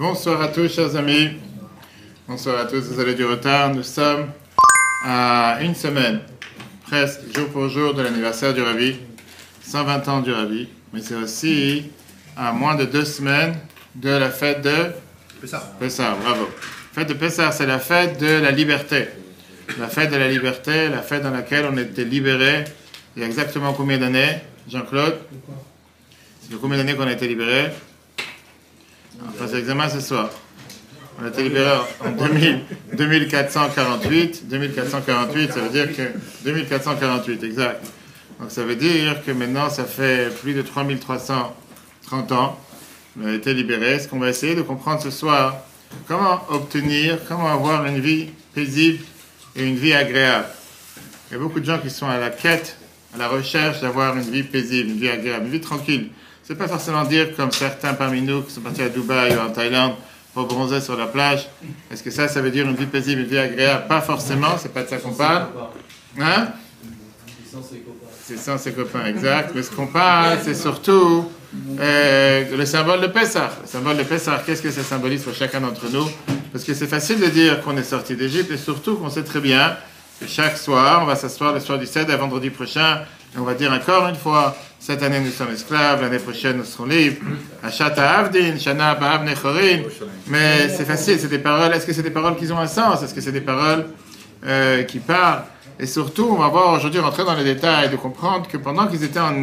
Bonsoir à tous, chers amis. Bonsoir à tous, désolé du retard. Nous sommes à une semaine, presque jour pour jour, de l'anniversaire du Ravi. 120 ans du Ravi. Mais c'est aussi à moins de deux semaines de la fête de Pessah. Pessah, bravo. Fête de Pessah, c'est la fête de la liberté. La fête de la liberté, la fête dans laquelle on était libéré il y a exactement combien d'années, Jean-Claude? C'est combien d'années qu'on a été libéré? On passe l'examen ce soir. On a été libéré en 2000, 2448. 2448, ça veut dire que 2448, exact. Donc ça veut dire que maintenant, ça fait plus de 3330 ans on a été libéré. Ce qu'on va essayer de comprendre ce soir, comment obtenir, comment avoir une vie paisible et une vie agréable. Il y a beaucoup de gens qui sont à la quête, à la recherche d'avoir une vie paisible, une vie agréable, une vie tranquille. C'est pas forcément dire comme certains parmi nous qui sont partis à Dubaï ou en Thaïlande pour bronzer sur la plage. Est-ce que ça, ça veut dire une vie paisible, une vie agréable? Pas forcément, c'est pas de ça qu'on parle. Hein? C'est sans ses copains, exact. Mais ce qu'on parle, c'est surtout euh, le symbole de Pessah. Le symbole de Pessah, qu'est-ce que ça symbolise pour chacun d'entre nous? Parce que c'est facile de dire qu'on est sorti d'Égypte et surtout qu'on sait très bien que chaque soir, on va s'asseoir le soir du 7 à vendredi prochain et on va dire encore une fois cette année nous sommes esclaves, l'année prochaine nous serons libres. Avdin, Shana. Mais c'est facile, c'est des paroles. Est-ce que c'est des paroles qui ont un sens? Est-ce que c'est des paroles euh, qui parlent? Et surtout, on va voir aujourd'hui rentrer dans les détails de comprendre que pendant qu'ils étaient en,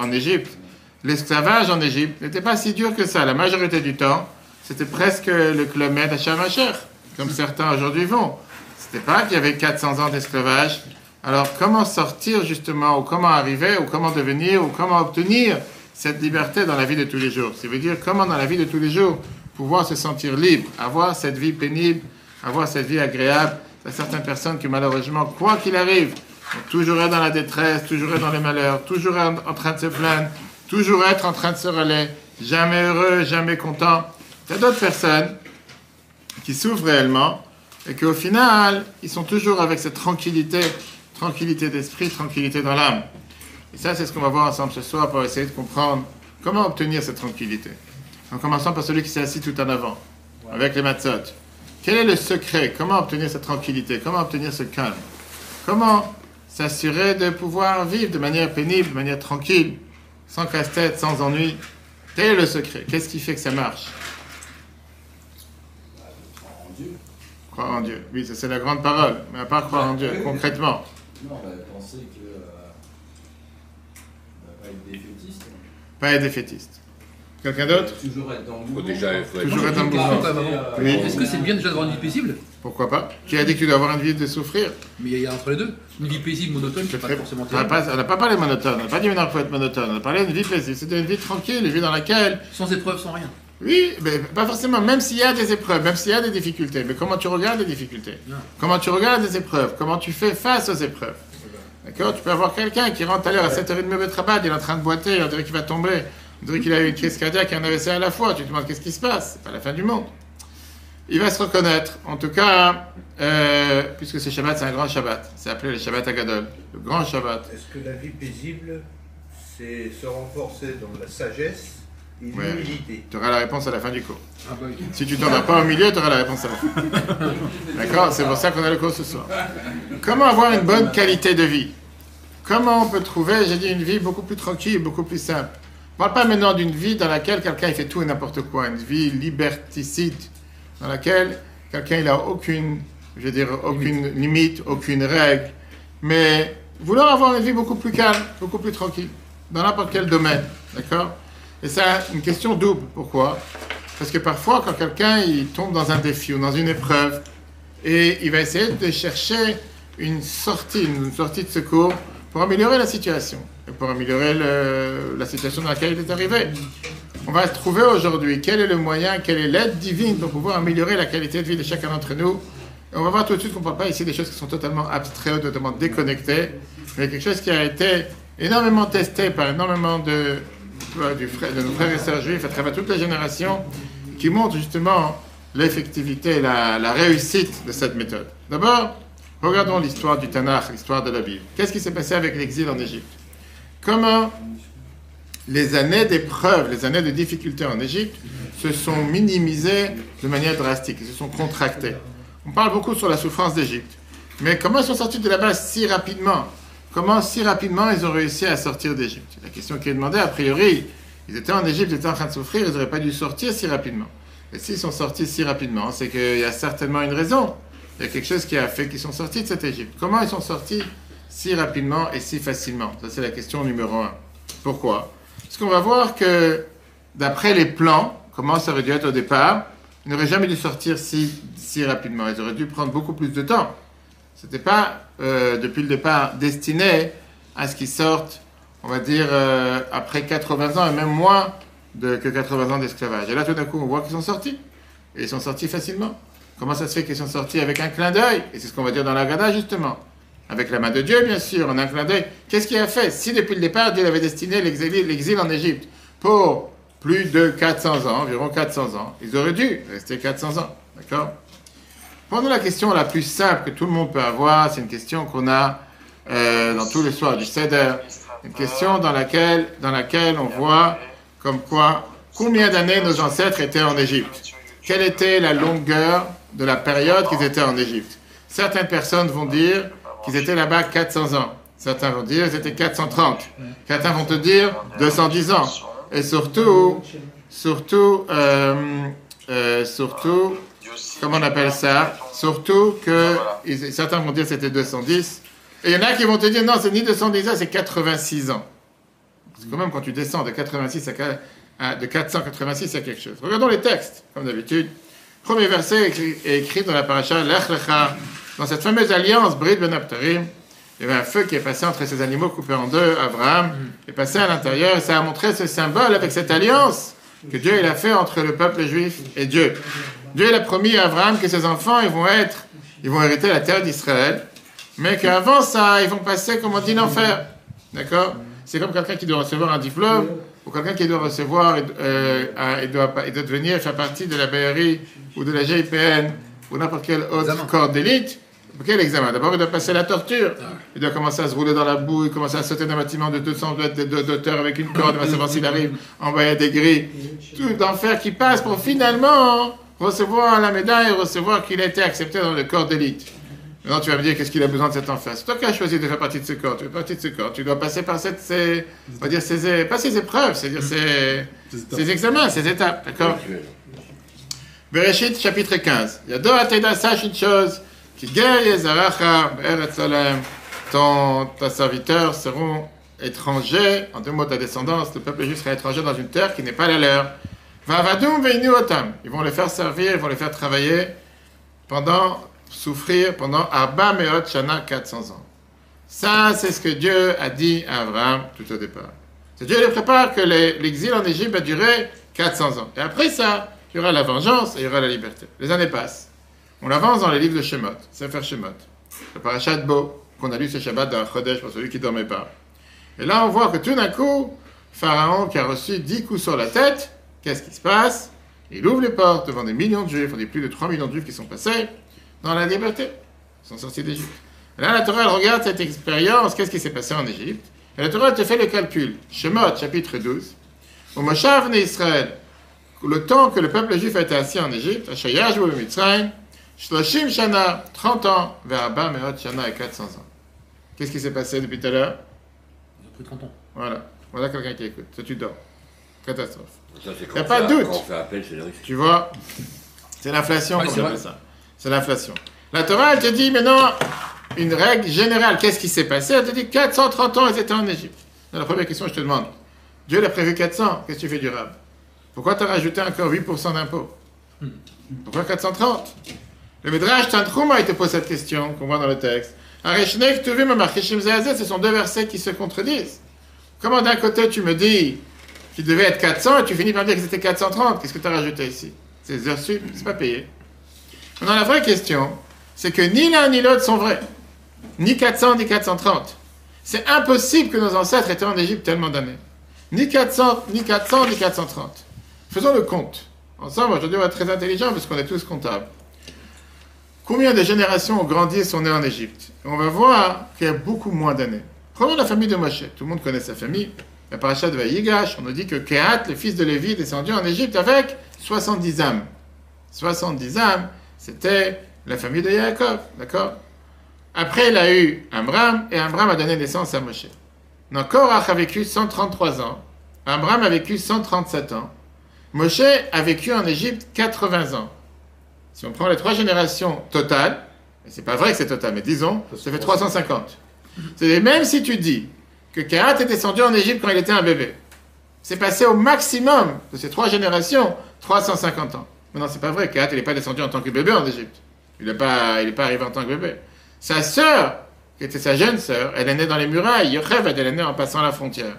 en Égypte, l'esclavage en Égypte n'était pas si dur que ça. La majorité du temps, c'était presque le kilomètre à Shamacher, comme certains aujourd'hui vont. C'était pas qu'il y avait 400 ans d'esclavage. Alors, comment sortir justement, ou comment arriver, ou comment devenir, ou comment obtenir cette liberté dans la vie de tous les jours? Ça veut dire comment dans la vie de tous les jours pouvoir se sentir libre, avoir cette vie pénible, avoir cette vie agréable? Il y a certaines personnes qui malheureusement, quoi qu'il arrive, toujours être dans la détresse, toujours être dans les malheurs, toujours être en train de se plaindre, toujours être en train de se relayer, jamais heureux, jamais content. Il y a d'autres personnes qui souffrent réellement et qu'au final, ils sont toujours avec cette tranquillité, tranquillité d'esprit, tranquillité dans l'âme. Et ça, c'est ce qu'on va voir ensemble ce soir pour essayer de comprendre comment obtenir cette tranquillité. En commençant par celui qui s'est assis tout en avant, avec les matzot. Quel est le secret? Comment obtenir cette tranquillité? Comment obtenir ce calme? Comment s'assurer de pouvoir vivre de manière pénible, de manière tranquille, sans casse-tête, sans ennui? Quel est le secret? Qu'est-ce qui fait que ça marche? Croire en Dieu. Oui, ça c'est la grande parole. Mais à part croire en Dieu, concrètement. Non, bah, penser que. Euh, bah, pas être défaitiste. Pas être défaitiste. Quelqu'un d'autre Toujours être dans le mouvement. déjà, faut être- Toujours être dans le Question mouvement. quand même avant. Oui. Est-ce que c'est bien déjà d'avoir une vie paisible? Pourquoi pas Qui a dit que tu dois avoir une vie de souffrir? Mais il y a entre les deux. Une vie paisible, monotone, c'est pas Très- forcément On n'a terrible. pas, on n'a pas parlé monotone, on n'a pas dit maintenant qu'il faut être monotone, on a parlé d'une vie paisible. C'était une vie tranquille, une vie dans laquelle, Sans épreuve, sans rien. Oui, mais pas forcément, même s'il y a des épreuves, même s'il y a des difficultés, mais comment tu regardes les difficultés? Non. Comment tu regardes les épreuves? Comment tu fais face aux épreuves? D'accord? Tu peux avoir quelqu'un qui rentre à l'heure à 7h30 au Betrabad, il est en train de boiter, on dirait qu'il va tomber, on dirait qu'il a eu une crise cardiaque et un AVC à la fois, tu te demandes qu'est-ce qui se passe? C'est pas la fin du monde. Il va se reconnaître, en tout cas, euh, puisque ce Shabbat c'est un grand Shabbat, c'est appelé le Shabbat Agadol, le grand Shabbat. Est-ce que la vie paisible, c'est se renforcer dans la sagesse? Ouais. Tu auras la réponse à la fin du cours. Ah bah. Si tu t'en vas pas au milieu, tu auras la réponse à la fin. D'accord C'est pour ça qu'on a le cours ce soir. Comment avoir une bonne qualité de vie? Comment on peut trouver, j'ai dit, une vie beaucoup plus tranquille, beaucoup plus simple? On ne parle pas maintenant d'une vie dans laquelle quelqu'un il fait tout et n'importe quoi, une vie liberticide, dans laquelle quelqu'un il a aucune, je veux dire, aucune limite, aucune règle, mais vouloir avoir une vie beaucoup plus calme, beaucoup plus tranquille, dans n'importe quel domaine, d'accord? Et c'est une question double. Pourquoi? Parce que parfois, quand quelqu'un il tombe dans un défi ou dans une épreuve, et il va essayer de chercher une sortie, une sortie de secours pour améliorer la situation, et pour améliorer la situation dans laquelle il est arrivé. On va trouver aujourd'hui quel est le moyen, quelle est l'aide divine pour pouvoir améliorer la qualité de vie de chacun d'entre nous. On va voir tout de suite qu'on ne parle pas ici des choses qui sont totalement abstraites, totalement déconnectées, mais quelque chose qui a été énormément testé par énormément de, frère- de nos frères et sœurs juifs à travers toutes les générations, qui montrent justement l'effectivité, la, la réussite de cette méthode. D'abord, regardons l'histoire du Tanakh, l'histoire de la Bible. Qu'est-ce qui s'est passé avec l'exil en Égypte? Comment les années d'épreuve, les années de difficulté en Égypte se sont minimisées de manière drastique, se sont contractées? On parle beaucoup sur la souffrance d'Égypte. Mais comment ils sont sortis de là-bas si rapidement? Comment si rapidement ils ont réussi à sortir d'Égypte? La question qui est demandée, a priori, ils étaient en Égypte, ils étaient en train de souffrir, ils n'auraient pas dû sortir si rapidement. Et s'ils sont sortis si rapidement, c'est qu'il y a certainement une raison. Il y a quelque chose qui a fait qu'ils sont sortis de cette Égypte. Comment ils sont sortis si rapidement et si facilement? Ça, c'est la question numéro un. Pourquoi? Parce qu'on va voir que, d'après les plans, comment ça aurait dû être au départ, ils n'auraient jamais dû sortir si, si rapidement. Ils auraient dû prendre beaucoup plus de temps. Ce n'était pas, euh, depuis le départ, destiné à ce qu'ils sortent, on va dire, euh, après 80 ans, et même moins que 80 ans d'esclavage. Et là, tout d'un coup, on voit qu'ils sont sortis. Et ils sont sortis facilement. Comment ça se fait qu'ils sont sortis avec un clin d'œil? Et c'est ce qu'on va dire dans la Gada, justement. Avec la main de Dieu, bien sûr, en un clin d'œil. Qu'est-ce qu'il a fait? Si depuis le départ, Dieu avait destiné l'exil en Égypte pour plus de 400 ans, environ 400 ans, ils auraient dû rester 400 ans. D'accord? Prenons la question la plus simple que tout le monde peut avoir, c'est une question qu'on a euh, dans tous les soirs du Seder, une question dans laquelle, dans laquelle on voit comme quoi, combien d'années nos ancêtres étaient en Égypte? Quelle était la longueur de la période qu'ils étaient en Égypte? Certaines personnes vont dire qu'ils étaient là-bas 400 ans. Certains vont dire qu'ils étaient 430. Certains vont te dire 210 ans. Et surtout, surtout, euh, euh, surtout, comment on appelle ça Surtout que ils- certains vont dire que c'était 210. Et il y en a qui vont te dire non, c'est ni 210 ans, c'est 86 ans. C'est quand même quand tu descends de 86 à, de 486 à quelque chose. Regardons les textes, comme d'habitude. Premier verset est écrit, est écrit dans la paracha Lech Lecha, dans cette fameuse alliance Brit Ben Abtarim. Il y avait un feu qui est passé entre ces animaux coupés en deux. Abraham est passé à l'intérieur et ça a montré ce symbole avec cette alliance que Dieu il a fait entre le peuple juif et Dieu. Dieu a promis à Abraham que ses enfants ils vont être, ils vont hériter la terre d'Israël, mais qu'avant ça ils vont passer comme on dit l'enfer. D'accord? C'est comme quelqu'un qui doit recevoir un diplôme ou quelqu'un qui doit recevoir, euh, un- il, doit, pas- il doit devenir faire partie de la BRI ou de la GIPN ou n'importe quel autre Examen. corps d'élite. Quel examen? D'abord, il doit passer la torture. Il doit commencer à se rouler dans la boue, il commence à sauter d'un bâtiment de 200 mètres d'auteur avec une corde, il va savoir s'il arrive en bas des grilles. Tout d'enfer qui passe pour finalement recevoir la médaille et recevoir qu'il a été accepté dans le corps d'élite. Maintenant, tu vas me dire qu'est-ce qu'il a besoin de cet enfer. C'est toi qui as choisi de faire partie de ce corps. Tu fais partie de ce corps. Tu dois passer par cette, ces, on va dire ces, pas ces épreuves, c'est-à-dire ces, ces examens, ces étapes. D'accord? Bereshit, chapitre 15. Yado Ateda, sache une chose, qui guerre Zaracha, Eretz Salem, ton, ta serviteur seront étrangers, en deux mots ta descendance, le peuple juif sera étranger dans une terre qui n'est pas la leur. Ils vont les faire servir, ils vont les faire travailler pendant, souffrir pendant Arba Meot Shana, 400 ans. Ça, c'est ce que Dieu a dit à Abraham tout au départ. Dieu les prépare que l'exil en Égypte va durer 400 ans. Et après ça, il y aura la vengeance et il y aura la liberté. Les années passent. On avance dans les livres de Shemot, Sefer Shemot, le parachat Bo, qu'on a lu ce Shabbat dans Chodesh pour celui qui ne dormait pas. Et là, on voit que tout d'un coup, Pharaon qui a reçu 10 coups sur la tête, qu'est-ce qui se passe? Il ouvre les portes devant des millions de juifs, on dit plus de 3 millions de juifs qui sont passés dans la liberté. Ils sont sortis d'Égypte. Là, la Torah, elle regarde cette expérience, qu'est-ce qui s'est passé en Égypte? Et la Torah, elle te fait le calcul. Shemot, chapitre 12. Au Moshav Israël, le temps que le peuple juif a été assis en Égypte, Ashayash ou Mitzrayim, Shloshim Shana, 30 ans, vers Abba Meot Shana et 400 ans. Qu'est-ce qui s'est passé depuis tout à l'heure? Ils ont pris 30 ans. Voilà. Voilà quelqu'un qui écoute. Toi, tu dors. Catastrophe. Ça, c'est Y quand a pas de doute. Quand on fait appel, c'est le risque. Tu vois C'est l'inflation, Ouais, comme c'est on vrai. appelle ça. C'est l'inflation. La Torah, elle te dit maintenant une règle générale. Qu'est-ce qui s'est passé? Elle te dit 430 ans, ils étaient en Égypte. La première question, je te demande. Dieu l'a prévu 400. Qu'est-ce que tu fais du rab? Pourquoi tu as rajouté encore 8% d'impôt Pourquoi 430 Le Midrash Tantrouma, il te pose cette question qu'on voit dans le texte. Areshnek Tuvim Amarchishim Zeazet, ce sont deux versets qui se contredisent. Comment d'un côté tu me dis qu'il devait être 400 et tu finis par dire que c'était 430 Qu'est-ce que tu as rajouté ici? C'est heures sup, c'est pas payé. Maintenant, la vraie question, c'est que ni l'un ni l'autre sont vrais. Ni 400 ni 430. C'est impossible que nos ancêtres étaient en Égypte tellement d'années. Ni 400, ni 400, ni 430. Faisons le compte. Ensemble, aujourd'hui, on va être très intelligents parce qu'on est tous comptables. Combien de générations ont grandi et sont nées en Égypte? On va voir qu'il y a beaucoup moins d'années. Prenons la famille de Moshe. Tout le monde connaît sa famille. La paracha de Vayigash, on nous dit que Kehat, le fils de Lévi, est descendu en Égypte avec 70 âmes. 70 âmes, c'était la famille de Yaakov, d'accord? Après, il a eu Amram, et Amram a donné naissance à Moshe. Donc, Korach a vécu 133 ans, Amram a vécu 137 ans, Moshe a vécu en Égypte 80 ans. Si on prend les trois générations totales, et c'est pas vrai que c'est total, mais disons, ça fait 350. C'est même si tu dis que Kehat est descendu en Égypte quand il était un bébé, c'est passé au maximum de ces trois générations 350 ans. Mais non, c'est pas vrai. Kehat, il n'est pas descendu en tant que bébé en Égypte. Il n'est pas, il pas arrivé en tant que bébé. Sa sœur, qui était sa jeune sœur, elle est née dans les murailles. Yochev, elle est née en passant la frontière.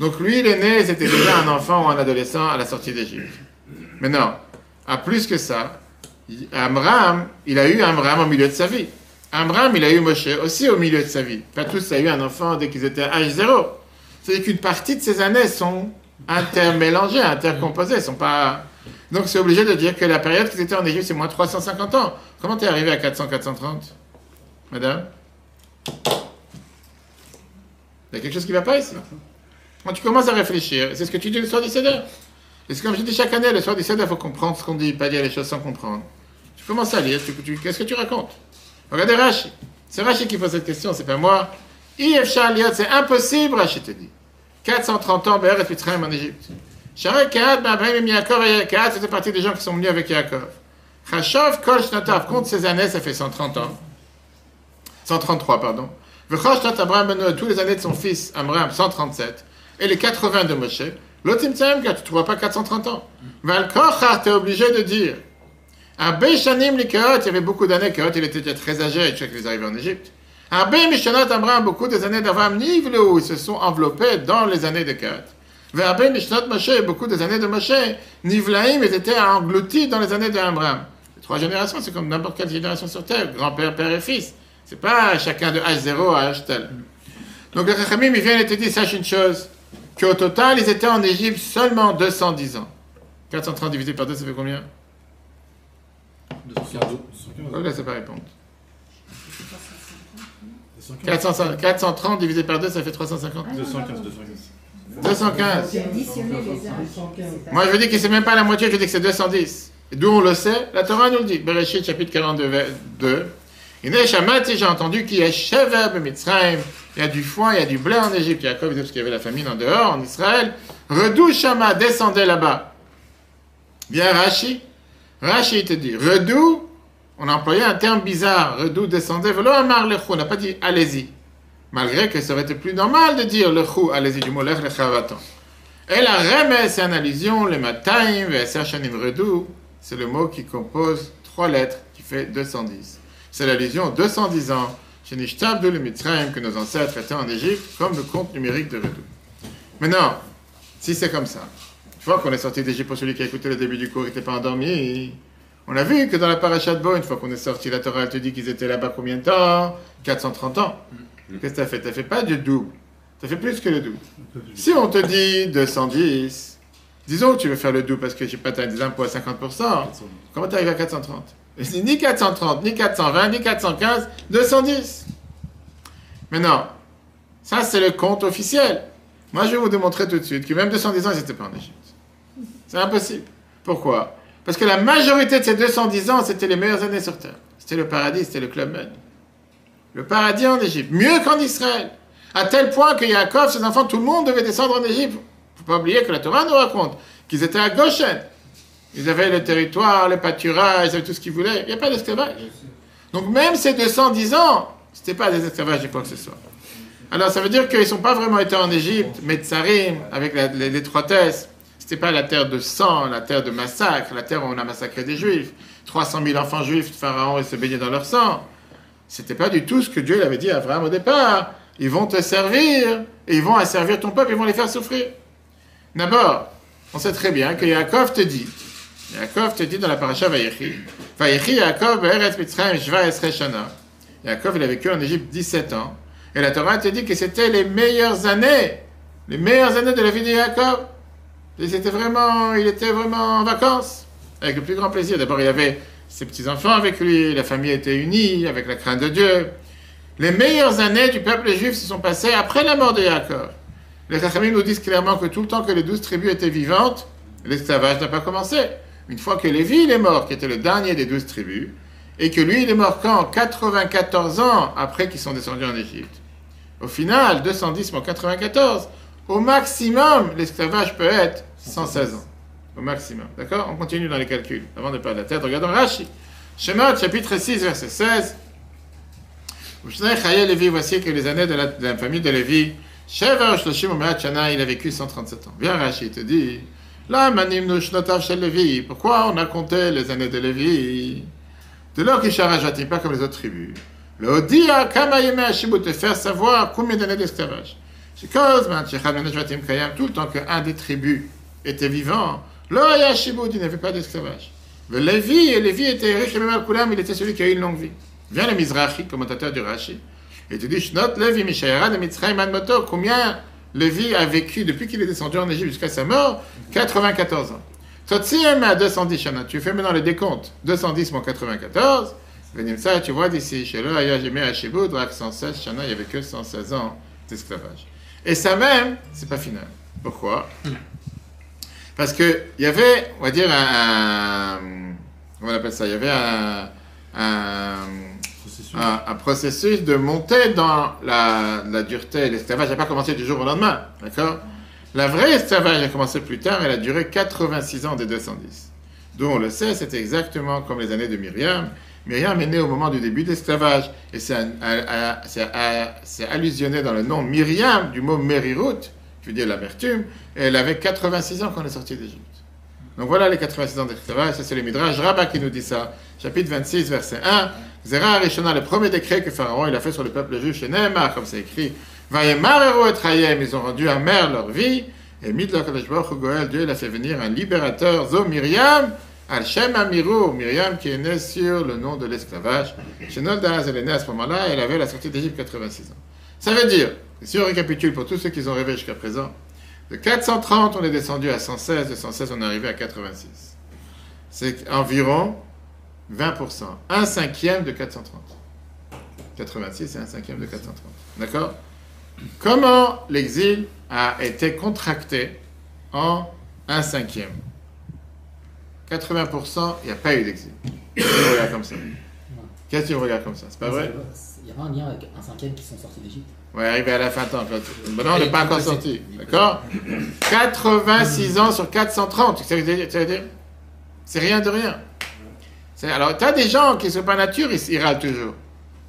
Donc lui, il est né, c'était déjà un enfant ou un adolescent à la sortie d'Égypte. Mais non, à plus que ça, Amram, il a eu Amram au milieu de sa vie. Amram, il a eu Moshe aussi au milieu de sa vie. Pas tous a eu un enfant dès qu'ils étaient à âge zéro. C'est qu'une partie de ces années sont intermélangées, intercomposées, sont pas... Donc c'est obligé de dire que la période qu'ils étaient en Égypte, c'est moins 350 ans. Comment t'es arrivé à 400-430 Madame? Il y a quelque chose qui ne va pas ici? Quand tu commences à réfléchir, c'est ce que tu dis le soir du Seder. Et c'est comme je dis chaque année, le soir du Seder, il faut comprendre ce qu'on dit, pas dire les choses sans comprendre. Tu commences à lire, qu'est-ce que tu racontes? Regardez Rashi. C'est Rashi qui pose cette question, c'est pas moi. C'est impossible, Rashi te dit. 430 ans, Be'er et Mitzrayim en Égypte. Sharek Kahat, Abraham et Yaakov et Kahat, c'était partie des gens qui sont venus avec Yaakov. Chashov, Kol Shnatav, compte ces années, ça fait 130 ans. 133, pardon. V'chosh Shnat Abraham ben tous les années de son fils, Amram, 137. Et les 80 de Moshe. Tzaim, car tu ne trouves pas 430 ans. Valkochar, t'es obligé de dire. Arbe Shanim Likeot, il y avait beaucoup d'années, Keot, il était très âgé, tu sais qu'il est arrivé en Égypte. Arbe Mishonot Abraham, beaucoup des années d'Abraham, Nivlou, ils se sont enveloppés dans les années de Keot. Verbe Mishnot Moshe, beaucoup des années de Moshe, Nivlaim, ils étaient engloutis dans les années d'Abraham. Les trois générations, c'est comme n'importe quelle génération sur Terre, grand-père, père et fils. C'est pas chacun de H0 à H. Donc le Chachamim, il vient et te sache une chose, qu'au total, ils étaient en Égypte seulement 210 ans. 430 divisé par 2, ça fait combien? 215. Oh, là, c'est pas répondre. 400 430 divisé par 2, ça fait 350. 215, 215. 215. J'ai additionné les âges. Moi, je veux dire que c'est même pas la moitié, je dis que c'est 210. Et d'où on le sait La Torah nous le dit. Bereshit, chapitre 42, ver- 2. Iné Shamati, j'ai entendu qu'il y a Shever Mitzrayim. Il y a du foin, il y a du blé en Égypte. Jacob parce qu'il y avait la famine en dehors, en Israël. Redou Shama, descendez là-bas. Bien Rashi. Rashi, te dit, Redou, on a employé un terme bizarre. Redou, descendez. Velo Amar Lechou, on n'a pas dit allez-y. Malgré que ça aurait été plus normal de dire Lechou, allez-y, du mot Lech Lechavaton. Et la remesse, c'est une allusion, le matin, Veser Shanim Redou, c'est le mot qui compose trois lettres, qui fait 210. C'est l'allusion aux 210 ans, chez le que nos ancêtres étaient en Égypte, comme le compte numérique de Redou. Maintenant, si c'est comme ça, fois qu'on est sorti d'Égypte, pour celui qui a écouté le début du cours, il n'était pas endormi, on a vu que dans la parachat de Bo, une fois qu'on est sorti, la Torah elle te dit qu'ils étaient là-bas combien de temps? 430 ans. Qu'est-ce que tu as fait? Tu fait pas du double, tu as fait plus que le double. Si on te dit 210, disons que tu veux faire le double parce que je sais pas, tu as des impôts à 50%, comment tu arrives à 430 Et c'est Ni 430, ni 420, ni 415, 210. Mais non, ça c'est le compte officiel. Moi je vais vous démontrer tout de suite que même 210 ans, ils n'étaient pas en Égypte. C'est impossible. Pourquoi? Parce que la majorité de ces 210 ans, c'était les meilleures années sur Terre. C'était le paradis, c'était le Club Med. Le paradis en Égypte, mieux qu'en Israël. À tel point que Yaakov, ses enfants, tout le monde devait descendre en Égypte. faut pas oublier que la Torah nous raconte qu'ils étaient à Goshen. Ils avaient le territoire, le pâturage, ils avaient tout ce qu'ils voulaient. Il n'y a pas d'esclavage. Donc même ces 210 ans, c'était pas des esclavages de quoi que ce soit. Alors ça veut dire qu'ils ne sont pas vraiment été en Égypte, mais Tsarim, avec l'étroitesse. C'était pas la terre de sang, la terre de massacre, la terre où on a massacré des juifs. 300 000 enfants juifs de Pharaon, ils se baignaient dans leur sang. C'était pas du tout ce que Dieu avait dit à Abraham au départ. Ils vont te servir, et ils vont asservir ton peuple, ils vont les faire souffrir. D'abord, on sait très bien que Yaakov te dit, Yaakov te dit dans la paracha Vayechi, Vayechi Yaakov be'eretz Mitzrayim shva esre shana. Yaakov, il a vécu en Égypte 17 ans, et la Torah te dit que c'était les meilleures années, les meilleures années de la vie de Yaakov. C'était vraiment, il était vraiment en vacances, avec le plus grand plaisir. D'abord, il avait ses petits-enfants avec lui, la famille était unie, avec la crainte de Dieu. Les meilleures années du peuple juif se sont passées après la mort de Yaakov. Les Chachamim nous disent clairement que tout le temps que les douze tribus étaient vivantes, l'esclavage n'a pas commencé. Une fois que Lévi est mort, qui était le dernier des douze tribus, et que lui il est mort quand? 94 ans après qu'ils sont descendus en Égypte. Au final, 210 moins 94, au maximum, l'esclavage peut être 116 ans. Au maximum. D'accord On continue dans les calculs. Avant de perdre la tête, regardons Rashi. Shemot, chapitre 6, verset 16. Lévi, voici que les années de la, de la famille de Lévi, il a vécu 137 ans. Viens Rashi, te dit, là, manim Lévi. Pourquoi on a compté les années de Lévi De charajati, pas comme les autres tribus. Le Odia, kama yeme hashibut, te faire savoir combien d'années d'esclavage. Tout le temps qu'un des tribus était vivant, il n'avait pas d'esclavage. Le Lévi, et Lévi était riche et même il était celui qui a eu une longue vie. Vient le Mizrahi, commentateur du Rashi, et te dit, Shnot Lévi Mishayara de Mitzrayim Ad Moto, combien Lévi a vécu depuis qu'il est descendu en Égypte jusqu'à sa mort? 94 ans. Totsiem à 210 shana. Tu fais maintenant le décompte. 210 moins 94. Venim ça, tu vois d'ici, chez le Aya Jemé Hashibud, Rak 116 shana, il n'y avait que 116 ans d'esclavage. Et ça même, c'est pas final. Pourquoi? Parce que il y avait, on va dire, un, comment on appelle ça? Il y avait un, un, un- un processus de montée dans la, la dureté. L'esclavage n'a pas commencé du jour au lendemain, d'accord? La vraie esclavage a commencé plus tard, elle a duré 86 ans des 210. D'où on le sait, c'est exactement comme les années de Myriam. Myriam est née au moment du début de l'esclavage, et c'est allusionné dans le nom Myriam du mot Merirut, dire l'amertume, et elle avait 86 ans quand elle est sortie d'Égypte. Donc voilà les 86 ans ça c'est le Midrash Rabbah qui nous dit ça. Chapitre 26, verset 1. Zera Arishona, le premier décret que Pharaon il a fait sur le peuple juif chez Nehemar, comme c'est écrit. Vayemar et ils ont rendu amère leur vie. Et Midlo Kadosh Baruch Hu Goel, Dieu il a fait venir un libérateur, Zo Myriam, Al Shem Amirou, Myriam qui est née sur le nom de l'esclavage. Chez Noldas, elle est née à ce moment-là, elle avait la sortie d'Égypte 86 ans. Ça veut dire, si on récapitule pour tous ceux qui ont rêvé jusqu'à présent, de 430, on est descendu à 116, de 116, on est arrivé à 86. C'est environ 20%. Un cinquième de 430. 86, c'est un cinquième de 430. D'accord? Comment l'exil a été contracté en un cinquième? 80%, il n'y a pas eu d'exil. Tu me regardes comme ça? Qu'est-ce que tu me regardes comme ça? C'est pas vrai? Il y a pas un lien avec un cinquième qui sont sortis d'Égypte? Ouais, arrivé à la fin temps. Claude. Bon, non, on n'est pas encore sorti. D'accord? 86 ans sur 430. Tu sais ce que ça veut dire? C'est rien de rien. Alors, tu as des gens qui ne sont pas nature, ils, ils râlent toujours.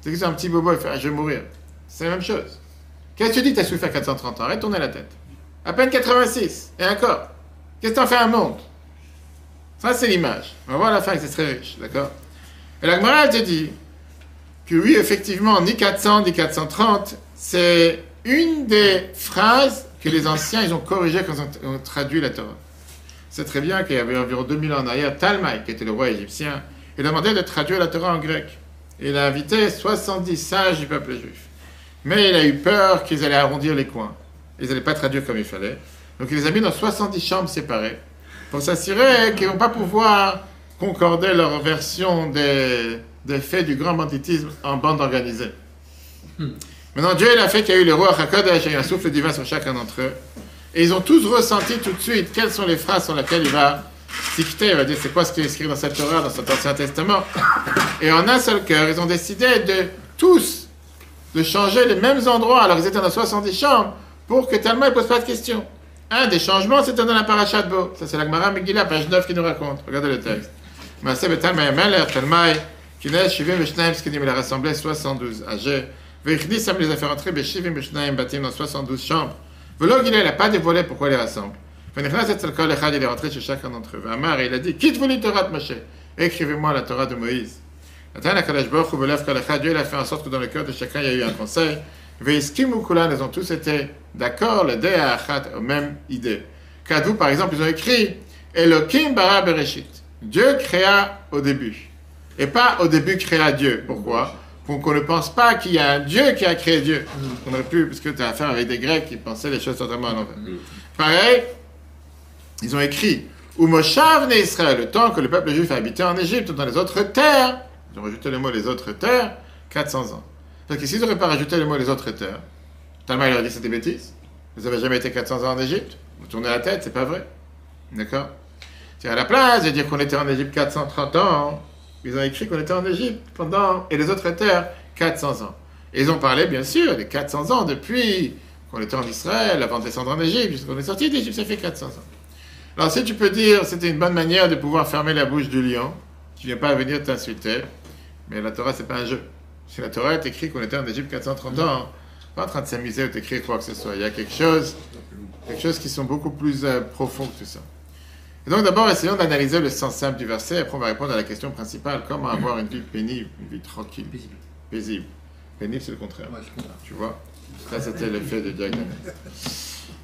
C'est que c'est un petit bobo, il fait Ah, Je vais mourir. C'est la même chose. Qu'est-ce que tu dis tu as souffert 430 ans? Arrête de tourner la tête. À peine 86. Et encore. Qu'est-ce que t'en fais un monde? Ça, c'est l'image. On va voir à la fin que c'est très riche. D'accord? Et la Gemara, te dit que oui, effectivement, ni 400 ni 430, c'est une des phrases que les anciens ils ont corrigées quand ils ont, traduit la Torah. C'est très bien qu'il y avait environ 2000 ans en arrière, Talmaï, qui était le roi égyptien, il a demandé de traduire la Torah en grec. Il a invité 70 sages du peuple juif. Mais il a eu peur qu'ils allaient arrondir les coins. Ils n'allaient pas traduire comme il fallait. Donc il les a mis dans 70 chambres séparées pour s'assurer qu'ils ne vont pas pouvoir concorder leur version des, des faits du grand banditisme en bande organisée. Maintenant, Dieu il a fait qu'il y a eu le roi Hakodesh et un souffle divin sur chacun d'entre eux. Et ils ont tous ressenti tout de suite quelles sont les phrases sur lesquelles il va dicter, il va dire c'est quoi ce qui est écrit dans cette Torah, dans cet Ancien Testament. Et en un seul cœur, ils ont décidé de tous de changer les mêmes endroits, alors ils étaient dans 70 chambres, pour que tellement ils ne posent pas de questions. Un des changements, c'était dans la paracha de. Ça, c'est la Gemara Megillah, page 9, qui nous raconte. Regardez le texte. Il a rassemblé 72 âgés. Vechnis, ça me les a fait rentrer, beshivim veshnaim, batim, dans 72 chambres. Velo Gilel, il n'a pas dévoilé pourquoi il les rassemble? Venichnas et tzalkol echad, il est rentré chez chacun d'entre eux. Amar, il a dit, quitte vous les Torah de Moshe. Écrivez-moi la Torah de Moïse. Dieu a fait en sorte que dans le cœur de chacun, il y a eu un conseil. Ve'iskimu kulan, ils ont tous été d'accord, le dé à achat, aux mêmes idées. Kadou, par exemple, ils ont écrit Elohim bara bereshit. Dieu créa au début. Et pas au début créa Dieu. Pourquoi? Qu'on ne pense pas qu'il y a un Dieu qui a créé Dieu. On aurait pu, parce que tu as affaire avec des Grecs qui pensaient les choses totalement à l'envers. Pareil, ils ont écrit Umoshav ne Israël, le temps que le peuple juif a habité en Égypte, dans les autres terres, ils ont rajouté le mot les autres terres, 400 ans. Donc s'ils n'auraient pas rajouté le mot les autres terres, il leur a dit que c'était bêtise. Vous avez jamais été 400 ans en Égypte Vous tournez la tête, c'est pas vrai. D'accord? À la place de dire qu'on était en Égypte 430 ans, ils ont écrit qu'on était en Égypte pendant, et les autres terres, 400 ans. Et ils ont parlé, bien sûr, des 400 ans depuis qu'on était en Israël, avant de descendre en Égypte, jusqu'on est sorti d'Égypte, ça fait 400 ans. Alors si tu peux dire, c'était une bonne manière de pouvoir fermer la bouche du lion, qui ne vient pas venir t'insulter, mais la Torah, c'est pas un jeu. Si la Torah est écrit qu'on était en Égypte 430 ans, pas en train de s'amuser ou d'écrire quoi que ce soit. Il y a quelque chose, quelque chose qui sont beaucoup plus euh, profonds que tout ça. Et donc d'abord, essayons d'analyser le sens simple du verset, après on va répondre à la question principale, comment avoir une vie pénible, une vie tranquille, Paisible. paisible. Pénible, c'est le contraire. Ouais, c'est contraire. Tu vois? Ça, c'était l'effet de Daniels.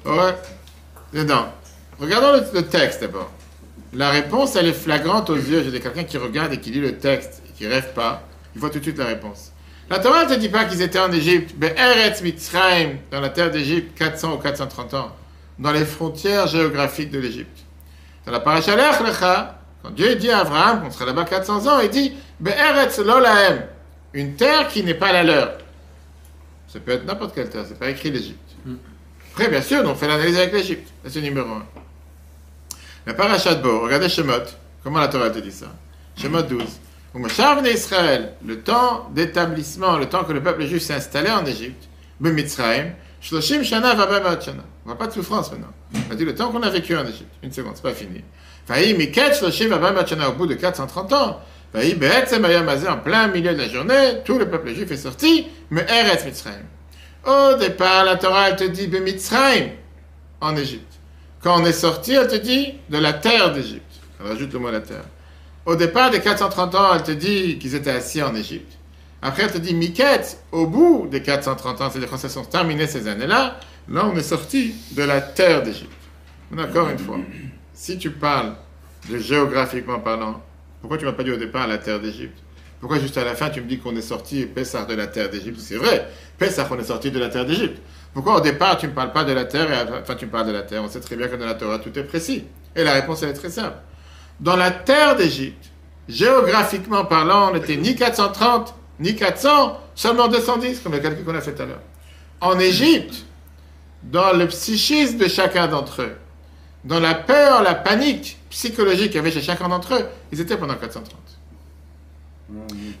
Ouais. Dedans. Regardons le, le texte d'abord. La réponse, elle est flagrante aux yeux. J'ai quelqu'un qui regarde et qui lit le texte et qui rêve pas. Il voit tout de suite la réponse. La Torah ne te dit pas qu'ils étaient en Égypte, mais Eretz Mitzrayim, dans la terre d'Égypte, 400 ou 430 ans, dans les frontières géographiques de l'Égypte. Dans la paracha quand Dieu dit à Abraham qu'on serait là-bas 400 ans, il dit Be'eretz une terre qui n'est pas la leur. Ça peut être n'importe quelle terre, c'est pas écrit l'Égypte. Après, bien sûr, on fait l'analyse avec l'Égypte. C'est numéro un. La paracha de Bo, regardez Shemot. Comment la Torah te dit ça? Shemot 12. Donc, Moshav Israël, le temps d'établissement, le temps que le peuple juif s'est installé en Égypte, Bemitzraim, Shloshim Shana Vabamot Shana. On va pas de souffrance maintenant. On a dit le temps qu'on a vécu en Égypte. Une seconde, c'est pas fini. Faï Miket Shloshim Vabamot Shana, au bout de 430 ans. Hazeh, en plein milieu de la journée, tout le peuple juif est sorti, mais Eretz Mitzrayim. Au départ, la Torah, elle te dit Bemitzraim, en Égypte. Quand on est sorti, elle te dit de la terre d'Égypte. Elle rajoute le mot la terre. Au départ des 430 ans, elle te dit qu'ils étaient assis en Égypte. Après, elle te dit Miket, au bout des 430 ans, c'est-à-dire quand ça sont terminées ces années-là, là, on est sorti de la terre d'Égypte. Encore une fois, si tu parles de géographiquement parlant, pourquoi tu m'as pas dit au départ la terre d'Égypte? Pourquoi juste à la fin tu me dis qu'on est sorti Pessah de la terre d'Égypte? C'est vrai, Pessah, on est sorti de la terre d'Égypte. Pourquoi au départ tu ne parles pas de la terre et à la fin tu me parles de la terre? On sait très bien que dans la Torah tout est précis. Et la réponse elle est très simple. Dans la terre d'Égypte, géographiquement parlant, on n'était ni 430 ni 400, seulement 210, comme le calcul qu'on a fait tout à l'heure. En Égypte, dans le psychisme de chacun d'entre eux, dans la peur, la panique psychologique qu'il y avait chez chacun d'entre eux, ils étaient pendant 430.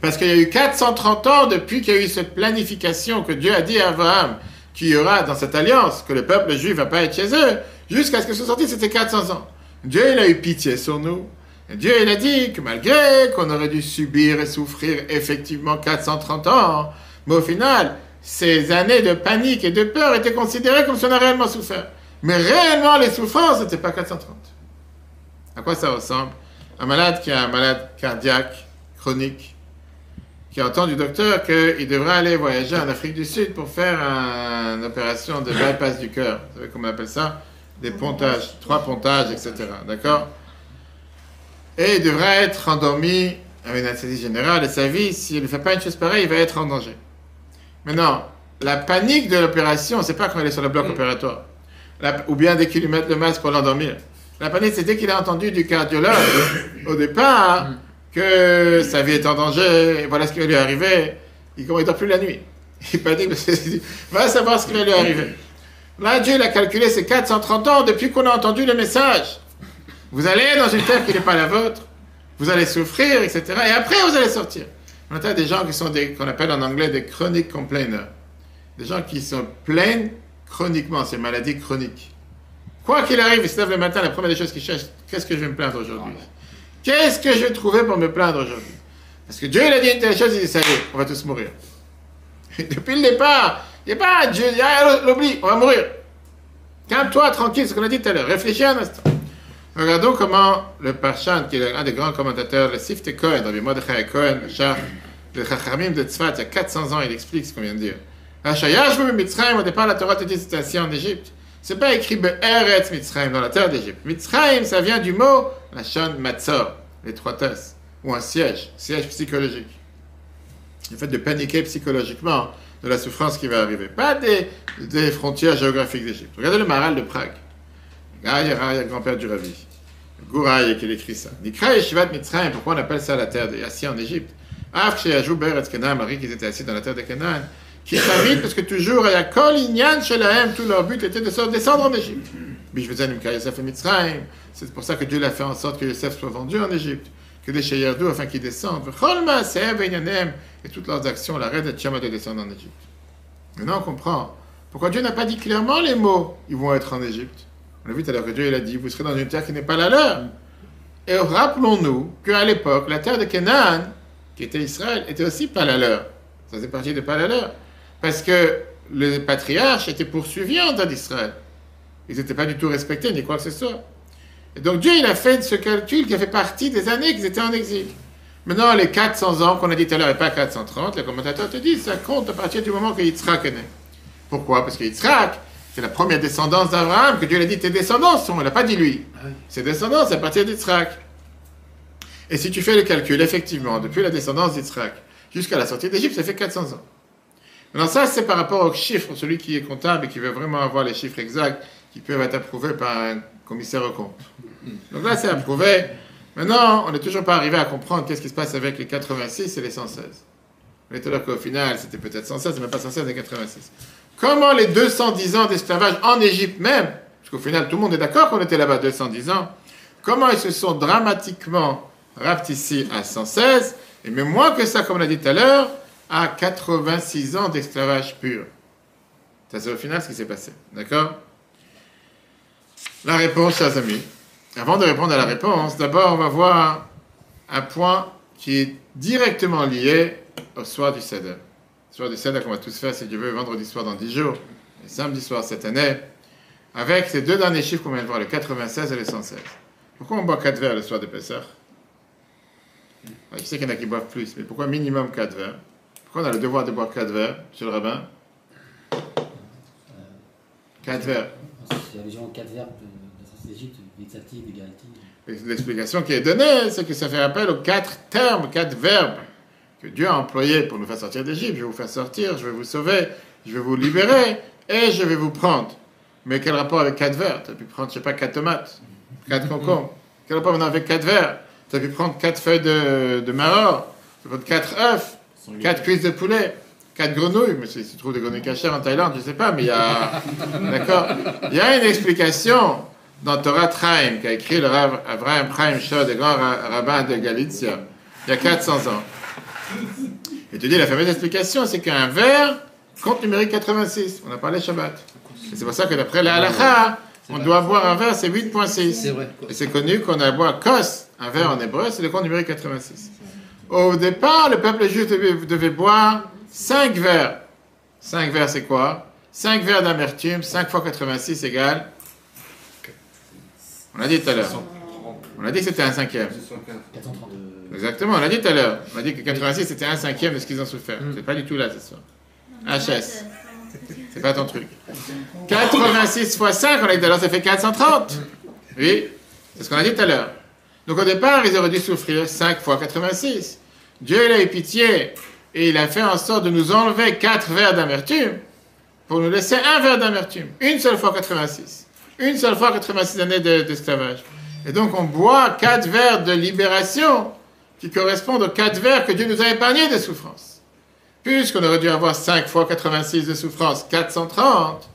Parce qu'il y a eu 430 ans depuis qu'il y a eu cette planification que Dieu a dit à Abraham qu'il y aura dans cette alliance, que le peuple juif va pas être chez eux, jusqu'à ce que ce sorti, c'était 400 ans. Dieu, il a eu pitié sur nous. Dieu, il a dit que malgré qu'on aurait dû subir et souffrir effectivement 430 ans, mais au final, ces années de panique et de peur étaient considérées comme si on a réellement souffert. Mais réellement, les souffrances, n'étaient pas 430. À quoi ça ressemble? Un malade qui a un malade cardiaque chronique, qui entend du docteur qu'il devrait aller voyager en Afrique du Sud pour faire un- une opération de bypass du cœur. Vous savez comment on appelle ça? Des pontages, trois pontages, etc. D'accord? Et il devrait être endormi avec une anesthésie générale et sa vie, s'il ne fait pas une chose pareille, il va être en danger. Maintenant, la panique de l'opération, c'est pas quand il est sur le bloc opératoire, La- ou bien dès qu'il lui met le masque pour l'endormir. La panique, c'est dès qu'il a entendu du cardiologue au départ que sa vie est en danger, et voilà ce qui va lui arriver. Il ne dort plus la nuit. Il panique parce qu'il dit, va savoir ce qui va lui arriver. Là, Dieu il a calculé ces 430 ans depuis qu'on a entendu le message. Vous allez dans une terre qui n'est pas la vôtre, vous allez souffrir, etc. Et après, vous allez sortir. On a des gens qui sont des, qu'on appelle en anglais des chronic complainers. Des gens qui sont pleins chroniquement, c'est une maladie chronique. Quoi qu'il arrive, ils se lèvent le matin, la première des choses qu'ils cherchent, qu'est-ce que je vais me plaindre aujourd'hui? Qu'est-ce que je vais trouver pour me plaindre aujourd'hui? Parce que Dieu, il a dit une telle chose, il dit, ça y est, on va tous mourir. Depuis le départ, il n'y a pas Dieu, dit, ah, l'oublie, on va mourir. Calme-toi, tranquille, ce qu'on a dit tout à l'heure. Réfléchis un instant. Regardons comment le Parshan, qui est un des grands commentateurs, le Sifte Cohen, Rabbi Mordechai Cohen, le Chachamim de Tzfat, il y a 400 ans, il explique ce qu'on vient de dire. Hachayash Mitzrayim, au départ, la Torah c'était assis en Égypte. C'est pas écrit Be'eretz Mitzrayim, dans la terre d'Égypte. Mitzrayim, ça vient du mot, la Shon Matzor, l'étroitesse, ou un siège, siège psychologique. Le fait de paniquer psychologiquement de la souffrance qui va arriver. Pas des, des frontières géographiques d'Égypte. Regardez le Maral de Prague. Gaïa, Raya, grand-père du Ravi. Gouraï qui écrit ça. Nikra Yeshivat Mitzrayim, pourquoi on appelle ça la terre des assis en Égypte? Af Sheyajou Beretz Canaan, Marie qui était assis dans la terre de Canaan, Qui s'invitent parce que toujours, il y a Kol Inyan Shelahem, tout leur but était de se descendre en Égypte. Yosef et Mitzrayim. C'est pour ça que Dieu a fait en sorte que Yosef soit vendu en Égypte, que les Sheyardou afin qu'ils descendent. Et toutes leurs actions, la reine de Tchama de descendre en Égypte. Maintenant, on comprend. Pourquoi Dieu n'a pas dit clairement les mots ils vont être en Égypte On a vu tout à l'heure que Dieu il a dit vous serez dans une terre qui n'est pas la leur. Et rappelons-nous qu'à l'époque, la terre de Canaan, qui était Israël, était aussi pas la leur. Ça faisait partie de pas la leur. Parce que les patriarches étaient poursuivis en terre d'Israël. Ils n'étaient pas du tout respectés, ni quoi que ce soit. Et donc Dieu, il a fait ce calcul qui a fait partie des années qu'ils étaient en exil. Maintenant, les 400 ans qu'on a dit tout à l'heure, et pas 430, les commentateurs te disent, ça compte à partir du moment que Yitzhak est né. Pourquoi? Parce que Yitzhak, c'est la première descendance d'Abraham, que Dieu l'a dit, tes descendants sont, il n'a pas dit lui. Ses descendants, c'est à partir d'Yitzhak. Et si tu fais le calcul, effectivement, depuis la descendance d'Yitzhak jusqu'à la sortie d'Égypte, ça fait 400 ans. Maintenant, ça, c'est par rapport aux chiffres, celui qui est comptable et qui veut vraiment avoir les chiffres exacts, qui peuvent être approuvés par un commissaire au compte. Donc là, c'est approuvé. Maintenant, on n'est toujours pas arrivé à comprendre qu'est-ce qui se passe avec les 86 et les 116. On est à qu'au final, c'était peut-être 116, mais pas 116 et 86. Comment les 210 ans d'esclavage en Égypte même, parce qu'au final, tout le monde est d'accord qu'on était là-bas 210 ans, comment ils se sont dramatiquement rapetissés à 116, et même moins que ça, comme on l'a dit tout à l'heure, à 86 ans d'esclavage pur. Ça, c'est au final ce qui s'est passé. D'accord? La réponse, chers amis. Avant de répondre à la réponse, d'abord, on va voir un point qui est directement lié au soir du Seder. Soir du Seder qu'on va tous faire, si Dieu veut, vendredi soir dans 10 jours, et samedi soir cette année, avec ces deux derniers chiffres qu'on vient de voir, le 96 et le 116. Pourquoi on boit 4 verres le soir de Pessah Je sais qu'il y en a qui boivent plus, mais pourquoi minimum 4 verres? Pourquoi on a le devoir de boire 4 verres, monsieur le rabbin? 4 verres. C'est l'allusion 4 verbes de, d'Égypte, Vexati, Vegalti. L'explication qui est donnée, c'est que ça fait appel aux quatre termes, quatre verbes que Dieu a employés pour nous faire sortir d'Égypte. Je vais vous faire sortir, je vais vous sauver, je vais vous libérer et je vais vous prendre. Mais quel rapport avec quatre verres? Tu as pu prendre, je sais pas, quatre tomates, quatre concombres. Quel rapport maintenant avec quatre verres? Tu as pu prendre quatre feuilles de, de maror, tu peux prendre quatre œufs, quatre cuisses de poulet, quatre grenouilles. Mais s'il se trouve des grenouilles cachères en Thaïlande, je sais pas, mais il y a. D'accord Il y a une explication dans Torah Traim, qu'a écrit le Rav Abraham Chaim Shod, le grand rabbin de Galicia, il y a 400 ans. Et tu dis, la fameuse explication, c'est qu'un verre compte numérique 86. On a parlé Shabbat. Et c'est pour ça que d'après la halakha, on doit boire un verre, c'est 8.6. C'est vrai. Et c'est connu qu'on a boire kos, un verre en hébreu, c'est le compte numérique 86. Au départ, le peuple juif devait, devait boire 5 verres. 5 verres, c'est quoi? 5 verres d'amertume, 5 fois 86 égale on l'a dit tout à l'heure. On a dit que c'était un cinquième. 430. Exactement, on l'a dit tout à l'heure. On a dit que 86 c'était un cinquième de ce qu'ils ont souffert. C'est pas du tout là, c'est ça. HS. C'est pas ton truc. 86 fois 5, on a dit tout à l'heure, ça fait 430. Oui, c'est ce qu'on a dit tout à l'heure. Donc au départ, ils auraient dû souffrir 5 fois 86. Dieu, il a eu pitié et il a fait en sorte de nous enlever 4 verres d'amertume pour nous laisser un verre d'amertume. Une seule fois 86 une seule fois 86 années d'esclavage. Et donc on boit quatre verres de libération qui correspondent aux quatre verres que Dieu nous a épargnés de souffrance. Puisqu'on aurait dû avoir 5 fois 86 de souffrance, 430,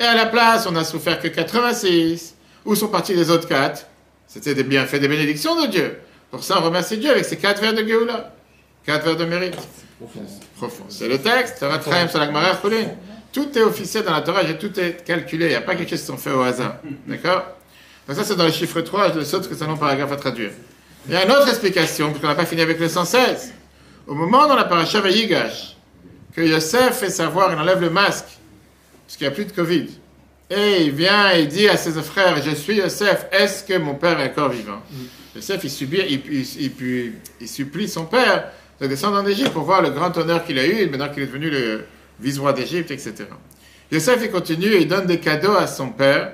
et à la place on n'a souffert que 86, où sont partis les autres quatre? C'était des bienfaits, des bénédictions de Dieu. Pour ça on remercie Dieu avec ces quatre verres de Géoula, quatre verres de mérite. Profond. C'est le texte, tout est officiel dans la Torah et tout est calculé. Il n'y a pas quelque chose qui sont fait au hasard. D'accord? Donc ça, c'est dans le chiffre 3. Je le saute que c'est un long paragraphe à traduire. Il y a une autre explication, parce qu'on n'a pas fini avec le 116. Au moment dans la paracha Vayigash, que Yosef fait savoir, il enlève le masque, parce qu'il n'y a plus de Covid. Et il vient et dit à ses frères, je suis Yosef, est-ce que mon père est encore vivant? Yosef, il, subit, il, il, supplie son père de descendre en Égypte pour voir le grand honneur qu'il a eu, maintenant qu'il est devenu le, vice-roi d'Égypte, etc. Yosef, il continue et il donne des cadeaux à son père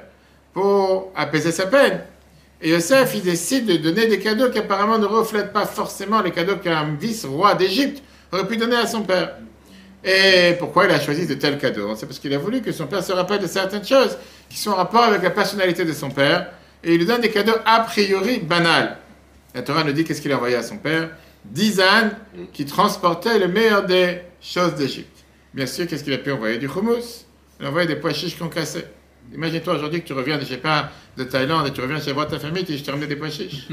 pour apaiser sa peine. Et Yosef, il décide de donner des cadeaux qui apparemment ne reflètent pas forcément les cadeaux qu'un vice-roi d'Égypte aurait pu donner à son père. Et pourquoi il a choisi de tels cadeaux? C'est parce qu'il a voulu que son père se rappelle de certaines choses qui sont en rapport avec la personnalité de son père. Et il lui donne des cadeaux a priori banals. La Torah nous dit qu'est-ce qu'il a envoyé à son père? Dix ânes qui transportaient le meilleur des choses d'Égypte. Bien sûr, qu'est-ce qu'il a pu envoyer? Du hummus. Il a envoyé des pois chiches qu'on cassait. Imagine-toi aujourd'hui que tu reviens, de, je sais pas, de Thaïlande et tu reviens chez voir ta famille, tu dis, je t'ai ramené des pois chiches.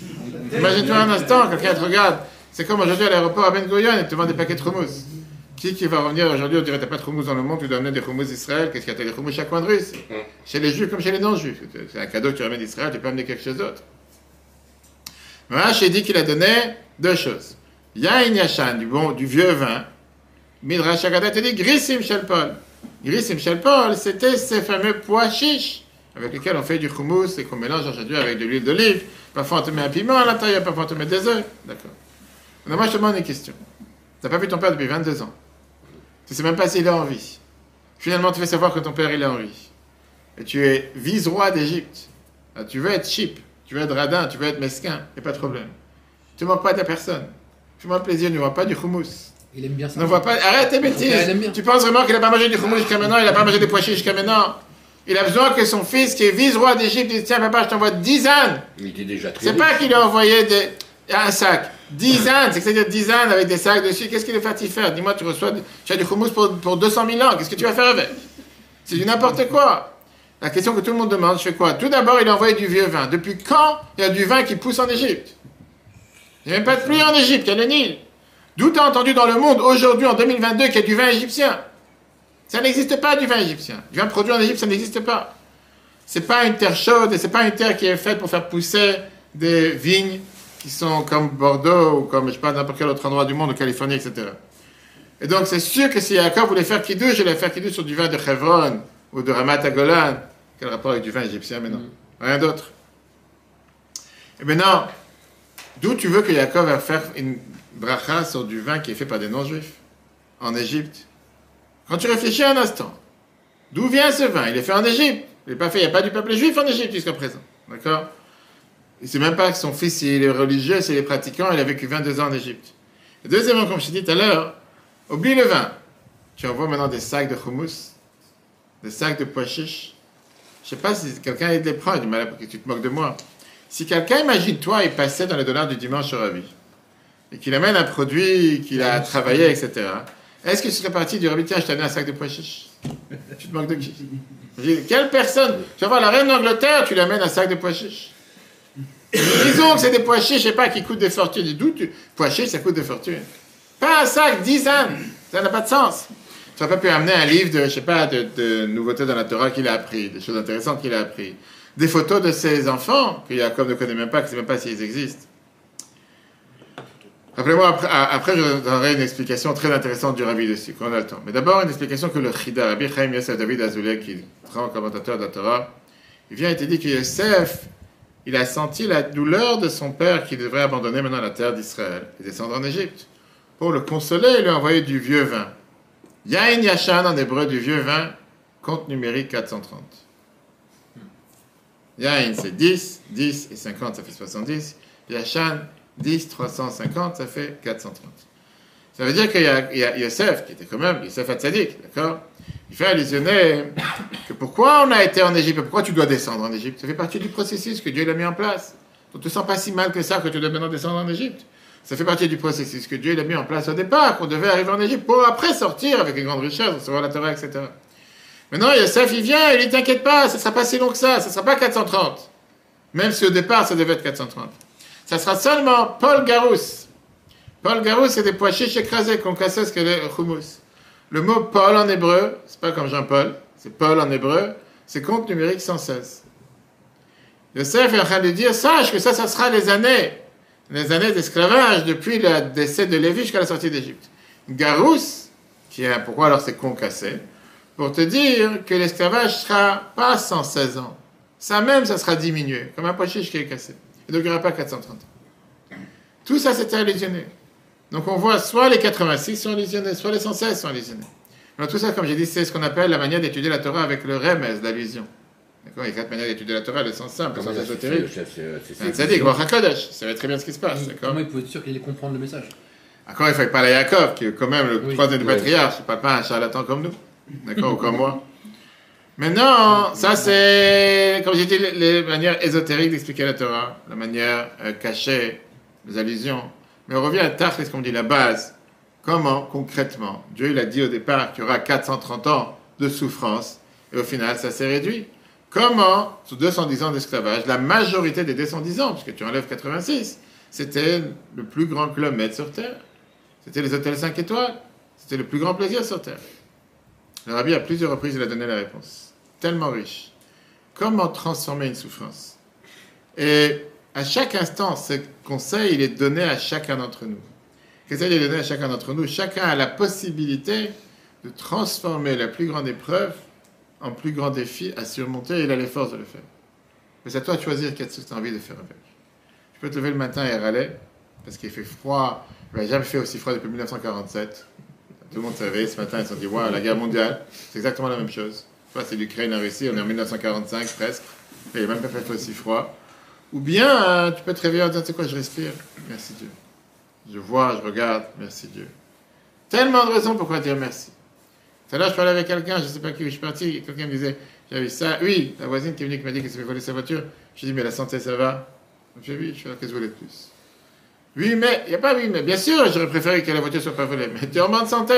Imagine-toi un instant, quelqu'un te regarde. C'est comme aujourd'hui à l'aéroport à Ben Gurion et te vend des paquets de hummus. Qui qui va revenir aujourd'hui, on dirait t'as pas de hummus dans le monde, tu dois amener des hummus d'Israël, qu'est-ce qu'il y a des hummus chaque coin de rue Chez les juifs comme chez les non-juifs. C'est un cadeau que tu ramènes d'Israël, tu peux amener quelque chose d'autre. Voilà, j'ai dit qu'il a donné deux choses. Yain Yashan, du bon, du vieux vin. Midrash Agadat te dit Grissim Shel Shel Paul, c'était ces fameux pois chiches avec lesquels on fait du hummus et qu'on mélange aujourd'hui avec de l'huile d'olive. Parfois on te met un piment à l'intérieur, parfois on te met des œufs. D'accord. Alors moi je te demande une question. Tu n'as pas vu ton père depuis 22 ans. Tu ne sais même pas s'il est en vie. Finalement, tu fais savoir que ton père il est en vie. Et tu es vice-roi d'Égypte. Ah, Tu veux être cheap, tu veux être radin, tu veux être mesquin, il n'y a pas de problème. Tu ne manques pas de la personne. Fais-moi plaisir, ne vois pas du hummus. Il aime bien ça. Ne vois pas. Arrête tes bêtises. Tu penses vraiment qu'il n'a pas mangé du hummus jusqu'à maintenant? Il n'a pas mangé des pois chiches jusqu'à maintenant? Il a besoin que son fils, qui est vice-roi d'Égypte, dise Tiens, papa, je t'envoie 10 ânes. Il était déjà très C'est pas qu'il a envoyé des- un sac. 10 ânes, c'est que c'est-à-dire 10 ânes avec des sacs dessus. Qu'est-ce qu'il est parti faire? Dis-moi, tu reçois, tu as du hummus pour, pour 200 000 ans. Qu'est-ce que tu vas faire avec? C'est du n'importe quoi. La question que tout le monde demande, je fais quoi? Tout d'abord, il a envoyé du vieux vin. Depuis quand il y a du vin qui pousse en Égypte? Il n'y a même pas de pluie en Égypte, il y a le Nil. D'où tu as entendu dans le monde, aujourd'hui, en 2022, qu'il y a du vin égyptien? Ça n'existe pas, du vin égyptien. Du vin produit en Égypte, ça n'existe pas. C'est pas une terre chaude et c'est pas une terre qui est faite pour faire pousser des vignes qui sont comme Bordeaux ou comme, je sais pas, n'importe quel autre endroit du monde, en Californie, etc. Et donc, c'est sûr que si Yaakov voulait faire kiddush, il allait faire kiddush sur du vin de Hebron ou de Ramat Agolan. Quel rapport avec du vin égyptien maintenant Rien d'autre. Et maintenant, d'où tu veux que Yaakov va faire une bracha sur du vin qui est fait par des non-juifs en Égypte Quand tu réfléchis un instant, d'où vient ce vin? Il est fait en Égypte. Il n'est pas fait, il n'y a pas du peuple juif en Égypte jusqu'à présent. D'accord? Il ne sait même pas que son fils, il est religieux, s'il est pratiquant, il a vécu 22 ans en Égypte. Deuxièmement, comme je t'ai dit tout à l'heure, oublie le vin. Tu envoies maintenant des sacs de hummus, des sacs de pois chiches. Je ne sais pas si quelqu'un prend, il dit, mais là, que tu te moques de moi. Si quelqu'un, imagine-toi, il passait dans les dollars du dimanche au Rabbi, et qu'il amène un produit qu'il a travaillé, etc., est-ce que tu serais parti du Rabbi, tiens, je t'ai amené un sac de pois chiches Tu te moques de dis, Quelle personne Tu vas voir la reine d'Angleterre, tu lui amènes un sac de pois chiches. Disons que c'est des pois chiches, je sais pas, qui coûtent des fortunes. D'où tu... Pois chiches, ça coûte des fortunes. Pas un sac, 10 ânes. Ça n'a pas de sens. Tu n'aurais pas pu amener un livre de, je sais pas, de, de nouveautés dans la Torah qu'il a appris, des choses intéressantes qu'il a appris. Des photos de ses enfants, que Jacob ne connaît même pas, qu'il ne sait même pas s'ils existent. Rappelez-moi, après, à- après, je donnerai une explication très intéressante du Rabbi dessus, quand on a le temps. Mais d'abord, une explication que le Chida, Rabbi Chaim Yosef David Azoulay, qui est grand commentateur de la Torah, il vient et te dit que Yosef, il a senti la douleur de son père qui devrait abandonner maintenant la terre d'Israël et descendre en Égypte. Pour le consoler, il lui a envoyé du vieux vin. Yain Yashan en hébreu, du vieux vin, compte numérique 430. Yain, c'est 10, 10 et 50, ça fait 70. Yashan, 10, 350, ça fait 430. Ça veut dire qu'il y a, Yosef, qui était quand même Yosef Hatzadik, d'accord? Il fait allusionner que pourquoi on a été en Égypte, pourquoi tu dois descendre en Égypte? Ça fait partie du processus que Dieu l'a mis en place. Donc, tu ne te sens pas si mal que ça que tu dois maintenant descendre en Égypte. Ça fait partie du processus que Dieu l'a mis en place au départ, qu'on devait arriver en Égypte pour après sortir avec une grande richesse, recevoir la Torah, etc. Maintenant, Yosef, il vient, il dit T'inquiète pas, ça ne sera pas si long que ça, ça ne sera pas 430. Même si au départ, ça devait être 430. Ça sera seulement Paul Garous. Paul Garous, c'est des pois chiches écrasés qu'on ce qu'est le hummus. Le mot Paul en hébreu, c'est pas comme Jean-Paul, c'est Paul en hébreu, c'est compte numérique 116. Yosef est en train de dire Sache que ça, ça sera les années, les années d'esclavage depuis le décès de Lévi jusqu'à la sortie d'Égypte. Garous, qui est pourquoi alors c'est concassé, pour te dire que l'esclavage sera pas 116 ans. Ça même, ça sera diminué, comme un pois qui est cassé. Et donc il n'y aura pas 430 ans. Tout ça, c'était allusionné. Donc on voit soit les 86 sont allusionnés, soit les 116 sont allusionnés. Alors tout ça, comme j'ai dit, c'est ce qu'on appelle la manière d'étudier la Torah avec le remez, l'allusion. D'accord Il y a quatre manières d'étudier la Torah, le sens simple, le sens ésotérique. c'est- Baruch HaKodesh, ça va très bien ce qui se passe, d'accord Comment il pouvait être sûr qu'il allait comprendre le message? Encore, il faut parler à Yaakov, qui est quand même le Oui. troisième du Oui. patriarche, il ne parle pas à un charlatan comme nous, d'accord, ou comme moi. Maintenant, ça c'est, comme j'ai dit, les, manières ésotériques d'expliquer la Torah, la manière euh, cachée, les allusions. Mais on revient à Tachlis, comme dit, la base. Comment, concrètement Dieu, il a dit au départ qu'il y aura 430 ans de souffrance, et au final, ça s'est réduit. Comment, sous 210 ans d'esclavage, la majorité des 210 ans, puisque tu enlèves 86, c'était le plus grand kilomètre sur Terre. C'était les hôtels 5 étoiles. C'était le plus grand plaisir sur Terre. Le rabbi, à plusieurs reprises, il a donné la réponse. Tellement riche. Comment transformer une souffrance? Et à chaque instant, ce conseil, il est donné à chacun d'entre nous. Qu'est-ce qu'il est donné à chacun d'entre nous Chacun a la possibilité de transformer la plus grande épreuve en plus grand défi à surmonter et il a les forces de le faire. Mais c'est à toi de choisir qu'est-ce que tu as envie de faire avec. Tu peux te lever le matin et râler parce qu'il fait froid. Il n'a jamais fait aussi froid depuis 1947. Tout le monde savait, ce matin, ils se sont dit, waouh, la guerre mondiale, c'est exactement la même chose. C'est l'Ukraine, la Russie, on est en 1945 presque, il n'a même pas fait aussi froid. Ou bien, euh, tu peux te réveiller en disant, tu sais quoi, je respire, merci Dieu. Je vois, je regarde, merci Dieu. Tellement de raisons pourquoi dire merci. Tout à l'heure, je parlais avec quelqu'un, je ne sais pas qui, je suis parti, quelqu'un me disait, vu ça. Oui, la voisine qui est venue qui m'a dit qu'elle s'est voler sa voiture. Je dit, mais la santé, ça va? Je dit, oui, je fais, qu'est-ce que vous voulez de plus Oui, mais, il n'y a pas oui, mais bien sûr, j'aurais préféré que la voiture soit pas volée, mais tu es en bonne santé.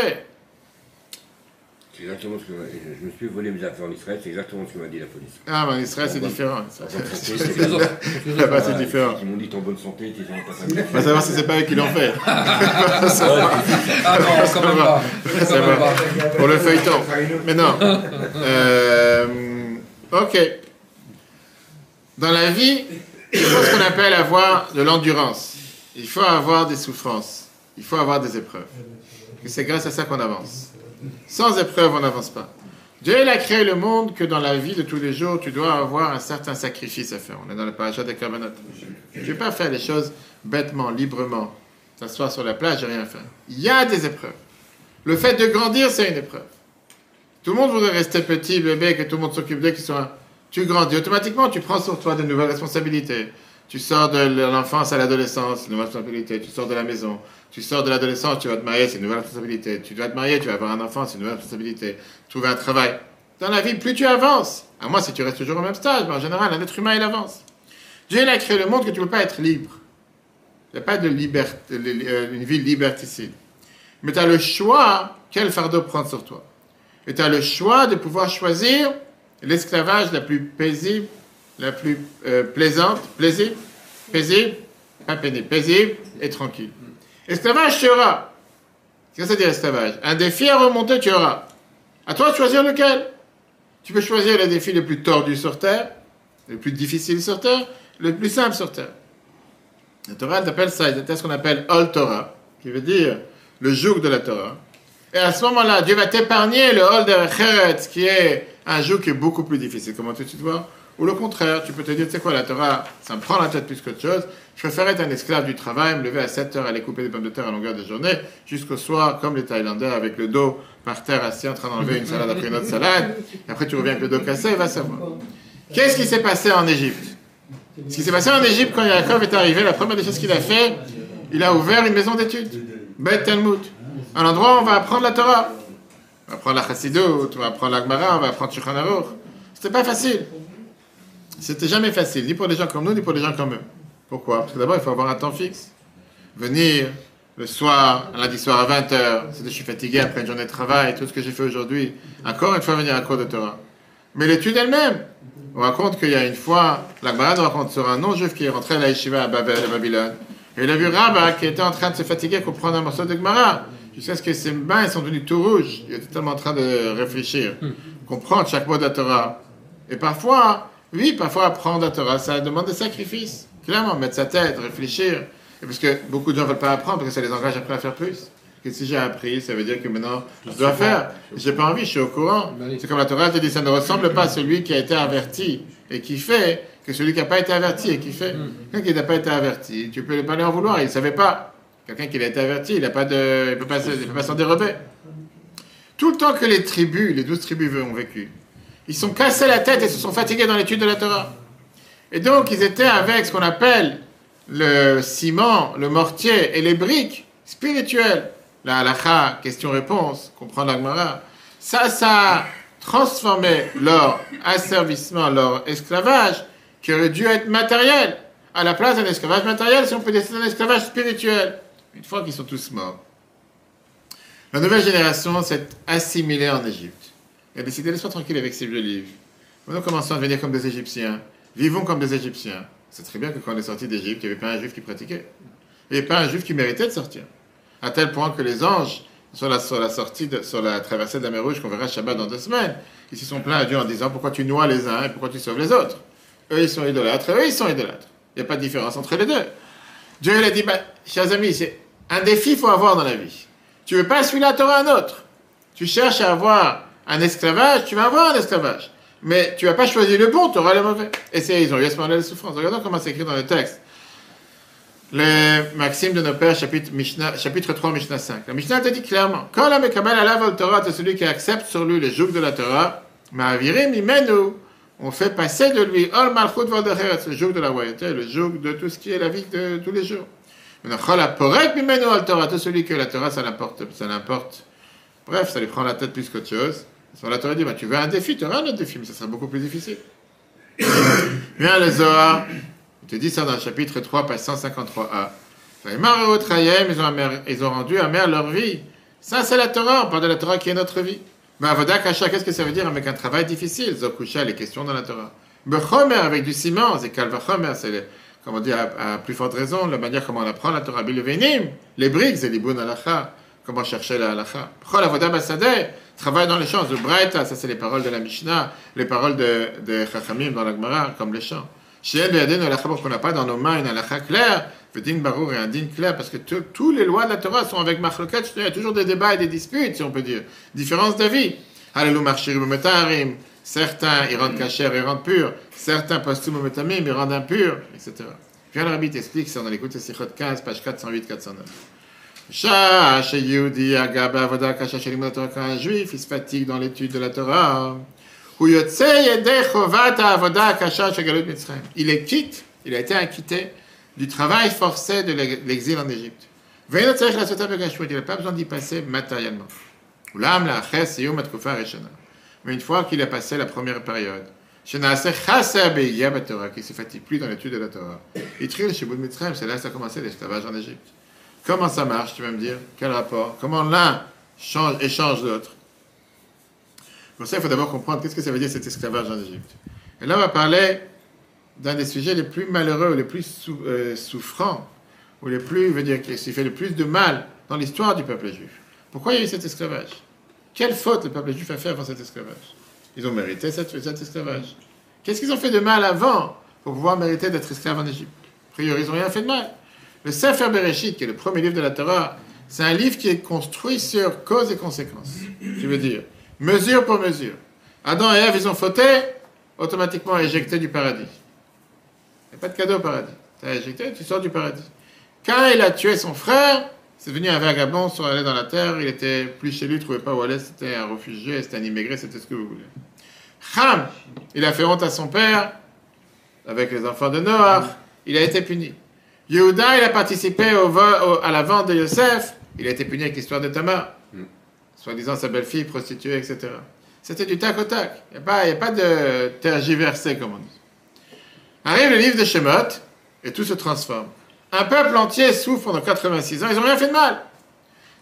C'est exactement ce que je me suis volé mes affaires en Israël, c'est exactement ce que m'a dit la police. Ah, mais en Israël, c'est différent. Santé, C'est. Là-bas, différent. Ils m'ont dit t'es en bonne santé, t'es en pas va savoir si c'est pas eux qui l'ont fait. Ah non, quand même pas. Pour le feuilleton. Mais non. Euh, ok. Dans la vie, il faut ce qu'on appelle avoir de l'endurance. Il faut avoir des souffrances. Il faut avoir des épreuves. Et c'est grâce à ça qu'on avance. Sans épreuve, on n'avance pas. Dieu a créé le monde que dans la vie de tous les jours, tu dois avoir un certain sacrifice à faire. On est dans le parachat des Kavanot. Tu ne peux pas faire les choses bêtement, librement, s'asseoir sur la plage et rien faire. Il y a des épreuves. Le fait de grandir, c'est une épreuve. Tout le monde voudrait rester petit, bébé, que tout le monde s'occupe d'eux, qu'ils soient... Tu grandis, automatiquement, tu prends sur toi de nouvelles responsabilités. Tu sors de l'enfance à l'adolescence, une nouvelle responsabilité. Tu sors de la maison. Tu sors de l'adolescence, tu vas te marier, c'est une nouvelle responsabilité. Tu dois te marier, tu vas avoir un enfant, c'est une nouvelle responsabilité. Trouver un travail. Dans la vie, plus tu avances, à moins si tu restes toujours au même stage, mais en général, un être humain, il avance. Dieu, il a créé le monde que tu ne peux pas être libre. Il n'y a pas de liberté, euh, une vie liberticide. Mais tu as le choix, quel fardeau prendre sur toi. Et tu as le choix de pouvoir choisir l'esclavage la plus paisible, la plus euh, plaisante, plaisible, paisible, pas pénible, paisible et tranquille. Esclavage, tu auras. Qu'est-ce que ça veut dire esclavage? Un défi à remonter, tu auras. À toi de choisir lequel. Tu peux choisir le défi le plus tordu sur Terre, le plus difficile sur Terre, le plus simple sur Terre. La Torah, elle appelle ça, c'est ce qu'on appelle Ol Torah, qui veut dire le joug de la Torah. Et à ce moment-là, Dieu va t'épargner le Ol Derecheret, qui est un joug qui est beaucoup plus difficile. Comment tu te vois? Ou le contraire, tu peux te dire, tu sais quoi, la Torah, ça me prend la tête plus qu'autre chose. Je préfère être un esclave du travail, me lever à 7 heures, aller couper des pommes de terre à longueur de journée, jusqu'au soir, comme les Thaïlandais, avec le dos par terre, assis en train d'enlever une salade après une autre salade. Et après, tu reviens avec le dos cassé, et va savoir. Qu'est-ce qui s'est passé en Égypte? Ce qui s'est passé en Égypte quand Yaakov est arrivé, la première des choses qu'il a fait, il a ouvert une maison d'études, Bet Talmud, un endroit où on va apprendre la Torah. On va apprendre la Chassidut, on va apprendre la Gemara, on va apprendre Shulchan Aruch. C'était pas facile. C'était jamais facile, ni pour les gens comme nous, ni pour les gens comme eux. Pourquoi? Parce que d'abord, il faut avoir un temps fixe. Venir le soir, un lundi soir à 20h, c'est je suis fatigué après une journée de travail, tout ce que j'ai fait aujourd'hui. Encore une fois, venir à cours de Torah. Mais l'étude elle-même, on raconte qu'il y a une fois, la Gemara nous raconte sur un non-juif qui est rentré à la yeshiva à Babel, à Babylone. Et il a vu Rabba qui était en train de se fatiguer pour prendre un morceau de Gemara. Jusqu'à ce que ses mains sont devenues tout rouges. Il était tellement en train de réfléchir, comprendre chaque mot de la Torah. Et parfois, oui, parfois apprendre la Torah, ça demande des sacrifices. Clairement, mettre sa tête, réfléchir. Et parce que beaucoup de gens ne veulent pas apprendre parce que ça les engage après à faire plus. Que si j'ai appris, ça veut dire que maintenant, je dois faire. J'ai pas envie, je suis au courant. C'est comme la Torah te dit, ça ne ressemble pas à celui qui a été averti et qui fait que celui qui n'a pas été averti et qui fait. Quelqu'un qui n'a pas été averti, tu peux pas lui en vouloir, il ne savait pas. Quelqu'un qui a été averti, il ne pas peut pas s'en dérober. Tout le temps que les tribus, les douze tribus ont vécu, ils sont cassés la tête et se sont fatigués dans l'étude de la Torah. Et donc, ils étaient avec ce qu'on appelle le ciment, le mortier et les briques spirituelles. La halakha, question-réponse, comprendre la Gemara. Ça, ça a transformé leur asservissement, leur esclavage, qui aurait dû être matériel, à la place d'un esclavage matériel, si on peut décider d'un esclavage spirituel. Une fois qu'ils sont tous morts, La nouvelle génération s'est assimilée en Égypte. Elle a décidé, laisse-moi tranquille avec ces vieux livres. Nous commençons à devenir comme des Égyptiens. Vivons comme des Égyptiens. C'est très bien que quand on est sorti d'Égypte, il n'y avait pas un juif qui pratiquait. Il n'y avait pas un juif qui méritait de sortir. À tel point que les anges, sur la, sur la sortie, de- sur la traversée de la mer Rouge, qu'on verra Shabbat dans deux semaines, ils se sont plaints à Dieu en disant pourquoi tu noies les uns et pourquoi tu sauves les autres? Eux, ils sont idolâtres et eux, ils sont idolâtres. Il n'y a pas de différence entre les deux. Dieu, il a dit, bah, chers amis, c'est un défi qu'il faut avoir dans la vie. Tu veux pas celui-là, tu auras un autre. Tu cherches à avoir un esclavage, tu vas avoir un esclavage. Mais tu vas pas choisir le bon, tu auras le mauvais. Et c'est, ils ont eu à ce moment-là les souffrances. Regardons comment c'est écrit dans le texte. Les Maximes de nos pères, chapitre, Mishnah- chapitre 3, Mishnah 5. La Mishnah te dit clairement, quand la Mekabel alav al Torah, c'est celui qui accepte sur lui les jours de la Torah, Ma'avirim imenu, on fait passer de lui, Ol Malchut Valderet, le joug de la royauté, le joug de tout ce qui est la vie de tous les jours. Maintenant, Chol Mimenu al Torah, tout celui que la Torah, ça l'importe, ça l'importe. Bref, ça lui prend la tête plus qu'autre chose. Sur la Torah dit, bah, tu veux un défi, tu auras un autre défi, mais ça sera beaucoup plus difficile. Viens le Zohar, il te dit ça dans le chapitre 3, page 153a. Les Marot Trayem, ils ont, ils ont rendu amère leur vie. Ça, c'est la Torah, on parle de la Torah qui est notre vie. Mais Avoda Kasha, qu'est-ce que ça veut dire avec un travail difficile? Zokusha, les questions dans la Torah. Bechomer, avec du ciment, c'est Kalvachomer, c'est, le- comme on dit à, à plus forte raison, la manière comment on apprend la Torah. Bilevenim, les briques, c'est l'ibun alacha, comment chercher la halacha? Chol Avoda Basadeh, travail dans les champs. Zubraita, ça c'est les paroles de la Mishnah, les paroles de, de Chachamim dans la Gemara, comme les champs. Chez elle, Yadin, halacha, parce qu'on n'a pas dans nos mains une halacha claire, din barour et un din clair, parce que tous les lois de la Torah sont avec machloket, il y a toujours des débats et des disputes, si on peut dire. Différence d'avis. Hallelujah, marchirim metarim. Certains, ils rendent kasher, ils rendent pur. Certains, postum metamim, ils rendent impur, etc. Puis le rabbi t'explique dans l'écoute de Sichot 15, page 408-409. Shah, chez Yehudi, Agaba, Avoda, Kasha, chez Limon Torah, quand un juif, il se fatigue dans l'étude de la Torah. Il est quitte, il a été acquitté du travail forcé de l'exil en Égypte. Il n'a pas besoin d'y passer matériellement. Mais une fois qu'il a passé la première période, qui ne se fatigue plus dans l'étude de la Torah. Il c'est là que ça a commencé l'esclavage en Égypte. Comment ça marche, tu vas me dire? Quel rapport? Comment l'un change, échange l'autre? Pour ça, il faut d'abord comprendre qu'est-ce que ça veut dire cet esclavage en Égypte. Et là, on va parler d'un des sujets les plus malheureux, les plus euh, souffrants, ou les plus, veut dire, qui fait le plus de mal dans l'histoire du peuple juif. Pourquoi il y a eu cet esclavage? Quelle faute le peuple juif a fait avant cet esclavage? Ils ont mérité cet, cet esclavage. Qu'est-ce qu'ils ont fait de mal avant pour pouvoir mériter d'être esclaves en Égypte? A priori, ils n'ont rien fait de mal. Le Sefer Bereshit, qui est le premier livre de la Torah, c'est un livre qui est construit sur cause et conséquences. Je veux dire, mesure pour mesure. Adam et Ève, ils ont fauté, automatiquement éjectés du paradis. Il n'y a pas de cadeau au paradis. Tu as éjecté, tu sors du paradis. Quand il a tué son frère, c'est devenu un vagabond, sont allés dans la terre, il était plus chez lui, il ne trouvait pas où aller, c'était un réfugié, c'était un immigré, c'était ce que vous voulez. Ham, il a fait honte à son père, avec les enfants de Noach, il a été puni. Yehuda, il a participé au vol- au- à la vente de Yosef, il a été puni avec l'histoire de Tamar, soi-disant sa belle-fille, prostituée, etc. C'était du tac au tac, il n'y a, pas- a de tergiversé, comme on dit. Arrive le livre de Shemot, et tout se transforme. Un peuple entier souffre pendant 86 ans, ils n'ont rien fait de mal.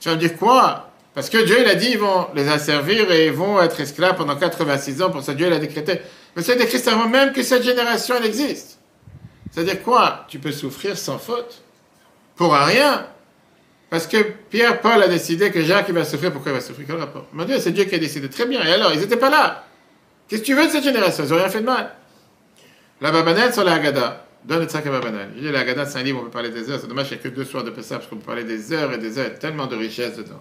Tu vas me dire quoi? Parce que Dieu, il a dit, ils vont les asservir et ils vont être esclaves pendant 86 ans, pour ça Dieu, il a décrété. Mais c'est décrit avant même que cette génération, elle existe. C'est-à-dire quoi? Tu peux souffrir sans faute Pour rien Parce que Pierre, Paul a décidé que Jacques, il va souffrir, pourquoi il va souffrir? Quel rapport? Mon Dieu, c'est Dieu qui a décidé. Très bien. Et alors, ils n'étaient pas là. Qu'est-ce que tu veux de cette génération? Ils n'ont rien fait de mal. La Babanel sur la Haggadah. Donne le sac à Babanel. Je dis, la Haggadah, c'est un livre, on peut parler des heures. C'est dommage qu'il n'y a que deux soirs de Pessah, parce qu'on peut parler des heures et des heures. Il tellement de richesse dedans.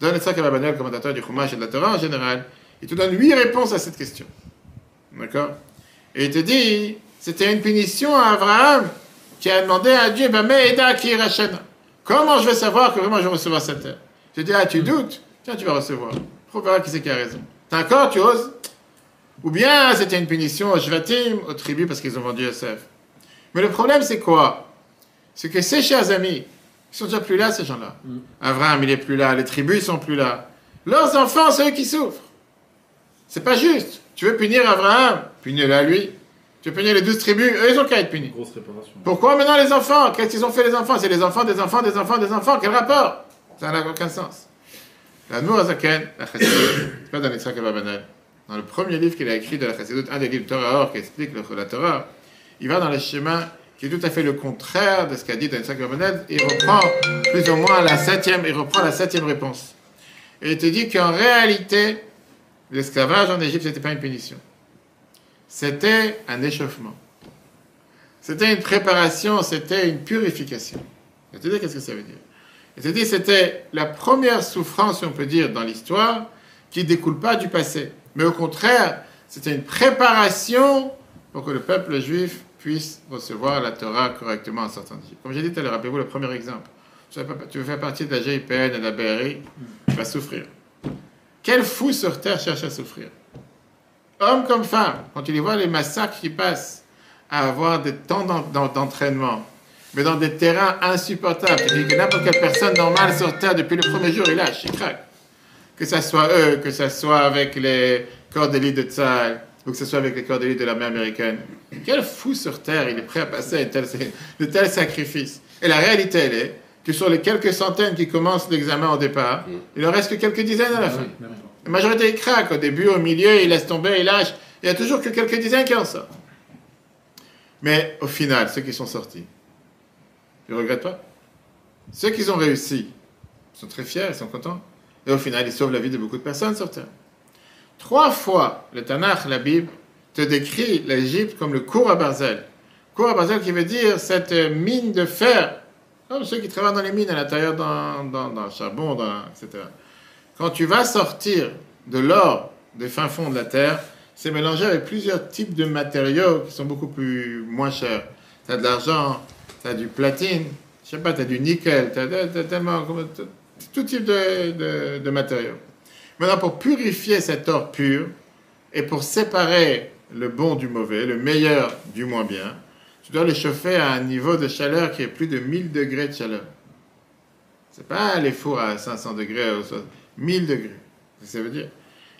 Donne le sac à Babanel, commentateur du Chumash et de la Torah en général. Il te donne huit réponses à cette question. D'accord? Et il te dit, c'était une punition à Abraham qui a demandé à Dieu, ben, rachena. Comment je vais savoir que vraiment je vais recevoir cette terre? Je dis, ah, tu doutes Tiens, tu vas recevoir. On verra qui c'est qui a raison. T'as encore, tu oses Ou bien c'était une punition aux Shvatim, aux tribus, parce qu'ils ont vendu Yosef. Mais le problème, c'est quoi? C'est que ces chers amis, ils sont déjà plus là, ces gens-là. Abraham, il est plus là, les tribus, ils sont plus là. Leurs enfants, c'est eux qui souffrent. C'est pas juste. Tu veux punir Abraham Punis-le à lui. Tu veux punir les douze tribus? Eux, ils ont qu'à être punis. Grosse réparation. Pourquoi maintenant les enfants? Qu'est-ce qu'ils ont fait les enfants? C'est les enfants des enfants des enfants des enfants. Quel rapport? Ça n'a aucun sens. La Nourazaken, la Chassidut, pas dans l'Israël dans le premier livre qu'il a écrit de la Chassidut, un des livres Torah Or qui explique le, la Torah, il va dans le schéma qui est tout à fait le contraire de ce qu'a dit dans l'Israël Abarbanel, il reprend plus ou moins la septième, il reprend la septième réponse. Et il te dit qu'en réalité, l'esclavage en Égypte, c'était pas une punition. C'était un échauffement. C'était une préparation, c'était une purification. Dis qu'est-ce que ça veut dire? Dis c'était la première souffrance, on peut dire, dans l'histoire, qui ne découle pas du passé. Mais au contraire, c'était une préparation pour que le peuple juif puisse recevoir la Torah correctement en sortant d'Égypte. Comme j'ai dit tout à l'heure, rappelez-vous le premier exemple. Tu veux faire partie de la GIPN et de la BRI, tu vas souffrir. Quel fou sur terre cherche à souffrir? Homme comme femme, quand tu les vois, les massacres qui passent à avoir des temps d'entraînement, mais dans des terrains insupportables. Que n'importe quelle personne normale sur Terre, depuis le premier jour, il lâche, il craque. Que ce soit eux, que ce soit avec les corps d'élite de Tsahal, ou que ce soit avec les corps d'élite de l'armée américaine. Quel fou sur Terre, il est prêt à passer de tels sacrifices. Et la réalité, elle est que sur les quelques centaines qui commencent l'examen au départ, il en reste que quelques dizaines à la fin. La majorité, ils craquent au début, au milieu, ils laissent tomber, ils lâchent. Il y a toujours que quelques dizaines qui en sortent. Mais au final, ceux qui sont sortis, ils ne regrettent pas? Ceux qui ont réussi sont très fiers, ils sont contents. Et au final, ils sauvent la vie de beaucoup de personnes sur Terre. Trois fois, le Tanakh, la Bible, te décrit l'Égypte comme le cours à Barzel. Cours à Barzel qui veut dire cette mine de fer, comme ceux qui travaillent dans les mines à l'intérieur, dans, le charbon, etc. Quand tu vas sortir de l'or des fins fonds de la terre, c'est mélangé avec plusieurs types de matériaux qui sont beaucoup plus moins chers. Tu as de l'argent, tu as du platine, je sais pas, tu as du nickel, tu as, tellement, tout type de, matériaux. Maintenant, pour purifier cet or pur et pour séparer le bon du mauvais, le meilleur du moins bien, tu dois le chauffer à un niveau de chaleur qui est plus de 1000 degrés de chaleur. C'est pas les fours à 500 degrés, 1000 degrés. Ça veut dire.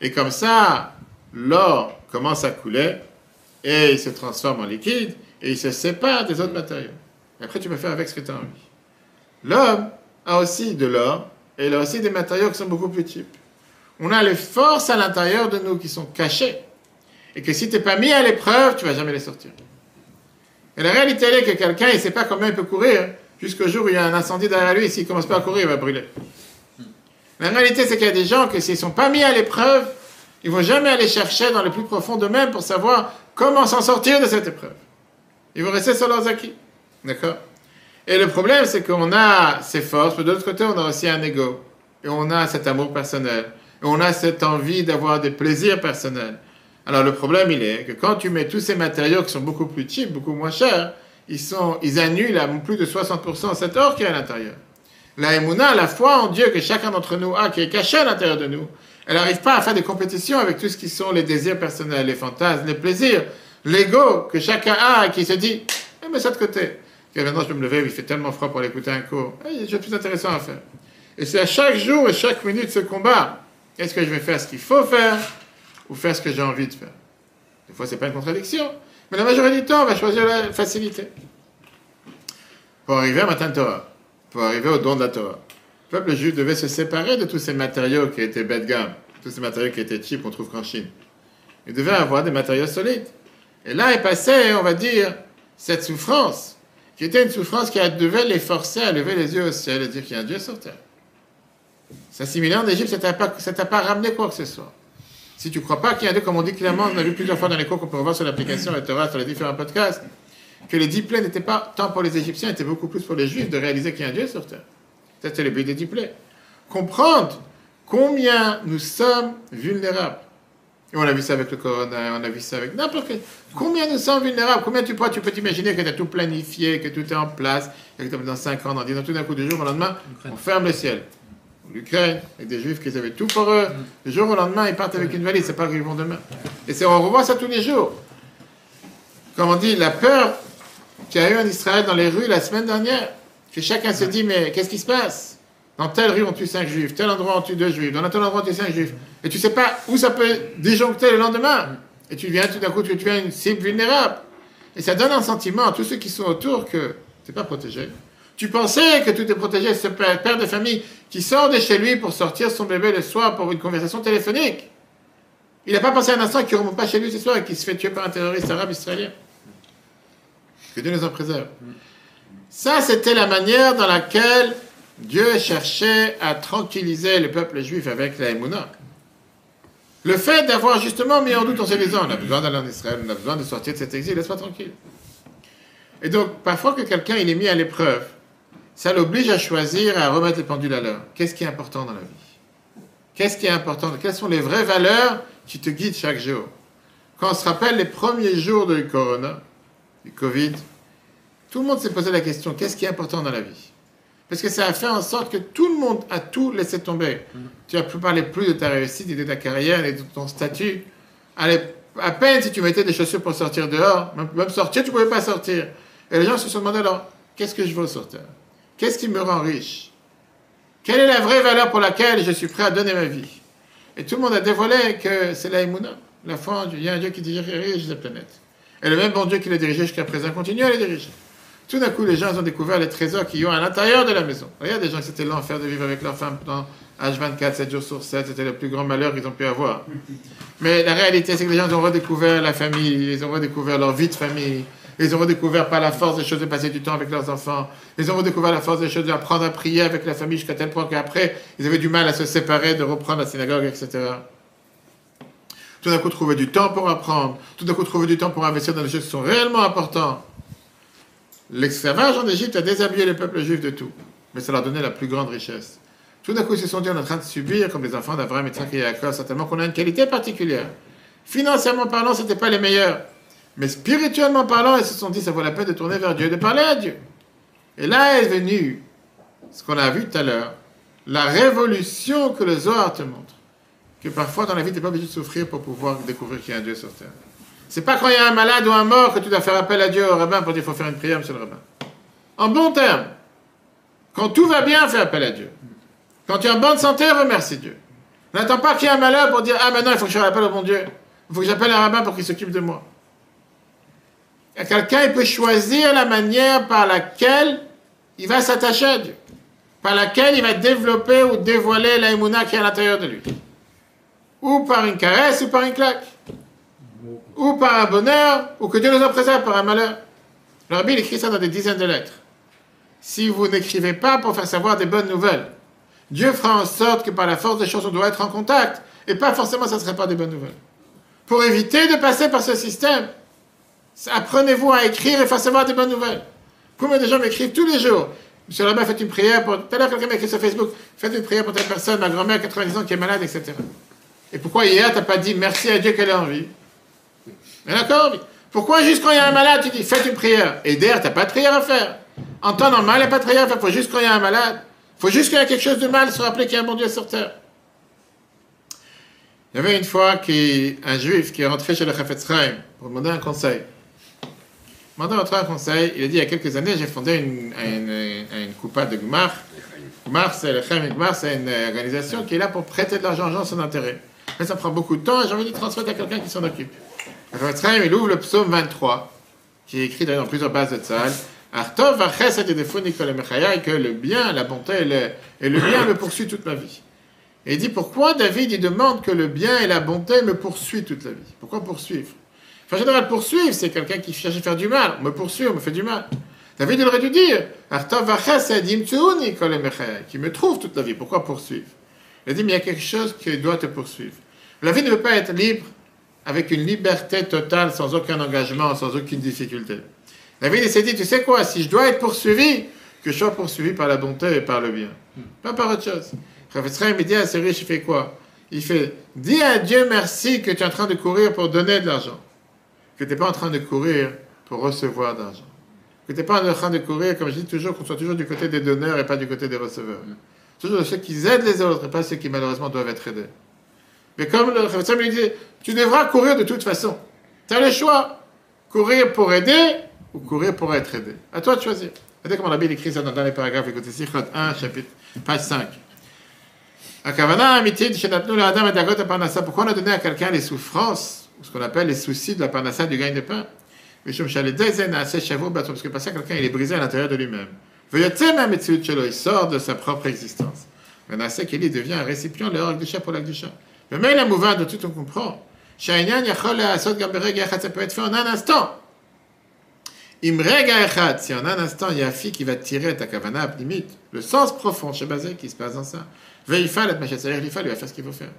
Et comme ça, l'or commence à couler et il se transforme en liquide et il se sépare des autres matériaux. Et après, tu peux faire avec ce que tu as envie. L'homme a aussi de l'or et il a aussi des matériaux qui sont beaucoup plus cheap. On a les forces à l'intérieur de nous qui sont cachées et que si tu n'es pas mis à l'épreuve, tu vas jamais les sortir. Et la réalité est que quelqu'un, il ne sait pas combien il peut courir jusqu'au jour où il y a un incendie derrière lui et s'il ne commence pas à courir, il va brûler. La réalité, c'est qu'il y a des gens que s'ils ne sont pas mis à l'épreuve, ils ne vont jamais aller chercher dans le plus profond d'eux-mêmes pour savoir comment s'en sortir de cette épreuve. Ils vont rester sur leurs acquis. D'accord? Et le problème, c'est qu'on a ces forces, mais de l'autre côté, on a aussi un ego. Et on a cet amour personnel. Et on a cette envie d'avoir des plaisirs personnels. Alors le problème, il est que quand tu mets tous ces matériaux qui sont beaucoup plus cheap, beaucoup moins chers, ils, sont, ils annulent à plus de 60% cet or qui est à l'intérieur. La émouna, la foi en Dieu que chacun d'entre nous a, qui est caché à l'intérieur de nous, elle n'arrive pas à faire des compétitions avec tout ce qui sont les désirs personnels, les fantasmes, les plaisirs, l'ego que chacun a, qui se dit, eh, mets ça de côté. Et maintenant, je peux me lever, il fait tellement froid pour aller écouter un cours. Eh, j'ai plus intéressant à faire. Et c'est à chaque jour et chaque minute ce combat. Est-ce que je vais faire ce qu'il faut faire ou faire ce que j'ai envie de faire? Des fois, ce n'est pas une contradiction. Mais la majorité du temps, on va choisir la facilité. Pour arriver à Matin Torah pour arriver au don de la Torah. Le peuple juif devait se séparer de tous ces matériaux qui étaient bas de tous ces matériaux qui étaient cheap qu'on trouve qu'en Chine. Il devait avoir des matériaux solides. Et là est passé, on va dire, cette souffrance, qui était une souffrance qui devait les forcer à lever les yeux au ciel et dire qu'il y a un Dieu sur terre. S'assimiler en Égypte, ça t'a pas ramené quoi que ce soit. Si tu crois pas qu'il y a un Dieu, comme on dit clairement, on a vu plusieurs fois dans les cours qu'on peut voir sur l'application la Torah, sur les différents podcasts, que les dix n'étaient pas tant pour les Égyptiens, étaient beaucoup plus pour les Juifs de réaliser qu'il y a un Dieu sur terre. C'était le but des dix Comprendre combien nous sommes vulnérables. Et on a vu ça avec le corona, on a vu ça avec n'importe quel. Combien nous sommes vulnérables Combien tu, tu peux t'imaginer que tu as tout planifié, que tout est en place, et que dans 5 ans, dans 10 ans, tout d'un coup, du jour au lendemain, on ferme le ciel. L'Ukraine, avec des juifs qui avaient tout pour eux. Du jour au lendemain, ils partent avec une valise, c'est pas qu'ils vont demain. Et on revoit ça tous les jours. Comme on dit, la peur qu'il y a eu en Israël dans les rues la semaine dernière, que chacun se dit, mais qu'est-ce qui se passe? Dans telle rue, on tue cinq juifs, tel endroit, on tue deux juifs, dans tel endroit, on tue cinq juifs. Et tu sais pas où ça peut disjoncter le lendemain. Et tu viens tout d'un coup, tu es une cible vulnérable. Et ça donne un sentiment à tous ceux qui sont autour que tu n'es pas protégé. Tu pensais que tout est protégé, ce père, père de famille qui sort de chez lui pour sortir son bébé le soir pour une conversation téléphonique. Il n'a pas pensé un instant qu'il ne remonte pas chez lui ce soir et qu'il se fait tuer par un terroriste arabe israélien. Que Dieu nous en préserve. Ça, c'était la manière dans laquelle Dieu cherchait à tranquilliser le peuple juif avec la Emouna. Le fait d'avoir justement mis en doute en se disant, on a besoin d'aller en Israël, on a besoin de sortir de cet exil, laisse-moi tranquille. Et donc, parfois que quelqu'un il est mis à l'épreuve, ça l'oblige à choisir, à remettre les pendules à l'heure. Qu'est-ce qui est important dans la vie? Qu'est-ce qui est important? Quelles sont les vraies valeurs qui te guident chaque jour? Quand on se rappelle les premiers jours de Corona, du Covid, tout le monde s'est posé la question, qu'est-ce qui est important dans la vie? Parce que ça a fait en sorte que tout le monde a tout laissé tomber. Tu ne peux parler plus de ta réussite et de ta carrière et de ton statut. Allez, à peine si tu mettais des chaussures pour sortir dehors, même sortir, tu ne pouvais pas sortir. Et les gens se sont demandé alors, qu'est-ce que je veux sortir? Qu'est-ce qui me rend riche? Quelle est la vraie valeur pour laquelle je suis prêt à donner ma vie? Et tout le monde a dévoilé que c'est la la foi en Dieu. Il y a un Dieu qui dirige la planète. Et le même bon Dieu qui l'a dirigé jusqu'à présent continue à les diriger. Tout d'un coup, les gens ont découvert les trésors qu'ils ont à l'intérieur de la maison. Il y a des gens qui c'était l'enfer de vivre avec leur femme pendant H24, 7 jours sur 7. C'était le plus grand malheur qu'ils ont pu avoir. Mais la réalité, c'est que les gens ont redécouvert la famille, ils ont redécouvert leur vie de famille. Ils ont redécouvert par la force des choses de passer du temps avec leurs enfants. Ils ont redécouvert la force des choses d'apprendre à prier avec la famille jusqu'à tel point qu'après, ils avaient du mal à se séparer, de reprendre la synagogue, etc. Tout d'un coup, trouver du temps pour apprendre. Tout d'un coup, trouver du temps pour investir dans des choses qui sont réellement importantes. L'esclavage en Égypte a déshabillé le peuple juif de tout, mais ça leur donnait la plus grande richesse. Tout d'un coup, ils se sont dit, on est en train de subir, comme les enfants d'Abraham, et et Jacob, certainement qu'on a une qualité particulière. Financièrement parlant, ce n'était pas les meilleurs. Mais spirituellement parlant, ils se sont dit, ça vaut la peine de tourner vers Dieu, de parler à Dieu. Et là est venu ce qu'on a vu tout à l'heure, la révolution que le Zohar te montre. Que parfois dans la vie, tu n'es pas obligé de souffrir pour pouvoir découvrir qu'il y a un Dieu sur terre. C'est pas quand il y a un malade ou un mort que tu dois faire appel à Dieu au rabbin pour dire qu'il faut faire une prière, monsieur le rabbin. En bon terme, quand tout va bien, fais appel à Dieu. Quand tu es en bonne santé, remercie Dieu. N'attends pas qu'il y ait un malheur pour dire Ah, maintenant il faut que je fasse appel au bon Dieu. Il faut que j'appelle un rabbin pour qu'il s'occupe de moi. Quelqu'un, il peut choisir la manière par laquelle il va s'attacher à Dieu, par laquelle il va développer ou dévoiler l'aïmouna qui est à l'intérieur de lui. Ou par une caresse ou par une claque ou par un bonheur, ou que Dieu nous en préserve par un malheur. Le rabbi écrit ça dans des dizaines de lettres. Si vous n'écrivez pas pour faire savoir des bonnes nouvelles, Dieu fera en sorte que par la force des choses, on doit être en contact, et pas forcément ça ne serait pas des bonnes nouvelles. Pour éviter de passer par ce système, apprenez-vous à écrire et faire savoir des bonnes nouvelles. Combien de gens m'écrivent tous les jours Monsieur Rabbi, faites une prière pour. Tout à quelqu'un m'a écrit sur Facebook Faites une prière pour telle personne, ma grand-mère, 90 ans, qui est malade, etc. Et pourquoi hier, tu n'as pas dit merci à Dieu qu'elle est en vie mais d'accord Pourquoi juste quand il y a un malade, tu dis faites une prière Et tu n'as pas de prière à faire. En temps normal, il n'y a pas de prière à faire. Il faut juste quand il y a un malade. Il faut juste qu'il y ait quelque chose de mal, se rappeler qu'il y a un bon Dieu sur terre. Il y avait une fois qui, un juif qui est rentré chez le Chafetz pour demander un conseil. Il m'a demandé un conseil. Il a dit il y a quelques années, j'ai fondé une, une, une coupa de Gmar. C'est le Gmar, c'est une organisation qui est là pour prêter de l'argent aux gens sans intérêt. Mais ça prend beaucoup de temps et j'ai envie de transmettre à quelqu'un qui s'en occupe. Le il ouvre le psaume 23, qui est écrit dans plusieurs bases de Tzal. Artov et que le bien, la bonté et le, et le bien me poursuit toute ma vie. Et il dit pourquoi David il demande que le bien et la bonté me poursuivent toute la vie? Pourquoi poursuivre? En général, poursuivre, c'est quelqu'un qui cherche à faire du mal. On me poursuit, on me fait du mal. David il aurait dû dire Artov qui me trouve toute la vie. Pourquoi poursuivre? Il dit mais il y a quelque chose qui doit te poursuivre. La vie ne veut pas être libre avec une liberté totale, sans aucun engagement, sans aucune difficulté. David s'est dit, tu sais quoi, si je dois être poursuivi, que je sois poursuivi par la bonté et par le bien. Pas par autre chose. Rav il dit à ce riche, il fait quoi? Il fait, dis à Dieu merci que tu es en train de courir pour donner de l'argent. Que tu n'es pas en train de courir pour recevoir d'argent. Que tu n'es pas en train de courir, comme je dis toujours, qu'on soit toujours du côté des donneurs et pas du côté des receveurs. Toujours ceux qui aident les autres et pas ceux qui malheureusement doivent être aidés. Mais comme le Rav lui dit, tu devras courir de toute façon. Tu as le choix. Courir pour aider ou courir pour être aidé. À toi de choisir. Regardez comment la Bible écrit ça dans les paragraphes. Écoutez, Sichot 1, chapitre, page 5. Pourquoi on a donné à quelqu'un les souffrances, ce qu'on appelle les soucis de la parnassa du gain de pain? Parce que passer quelqu'un, il est brisé à l'intérieur de lui-même. Il sort de sa propre existence? Menasek Eli devient un récipient, le Hor pour l'Akdusha. Le mail amouvant de tout on comprend. Ça peut être fait en un instant. Si en un instant il y a un fille qui va tirer ta kavana limite, le sens profond chez Bazé qui se passe dans ça. Veifal lui va faire ce qu'il faut faire.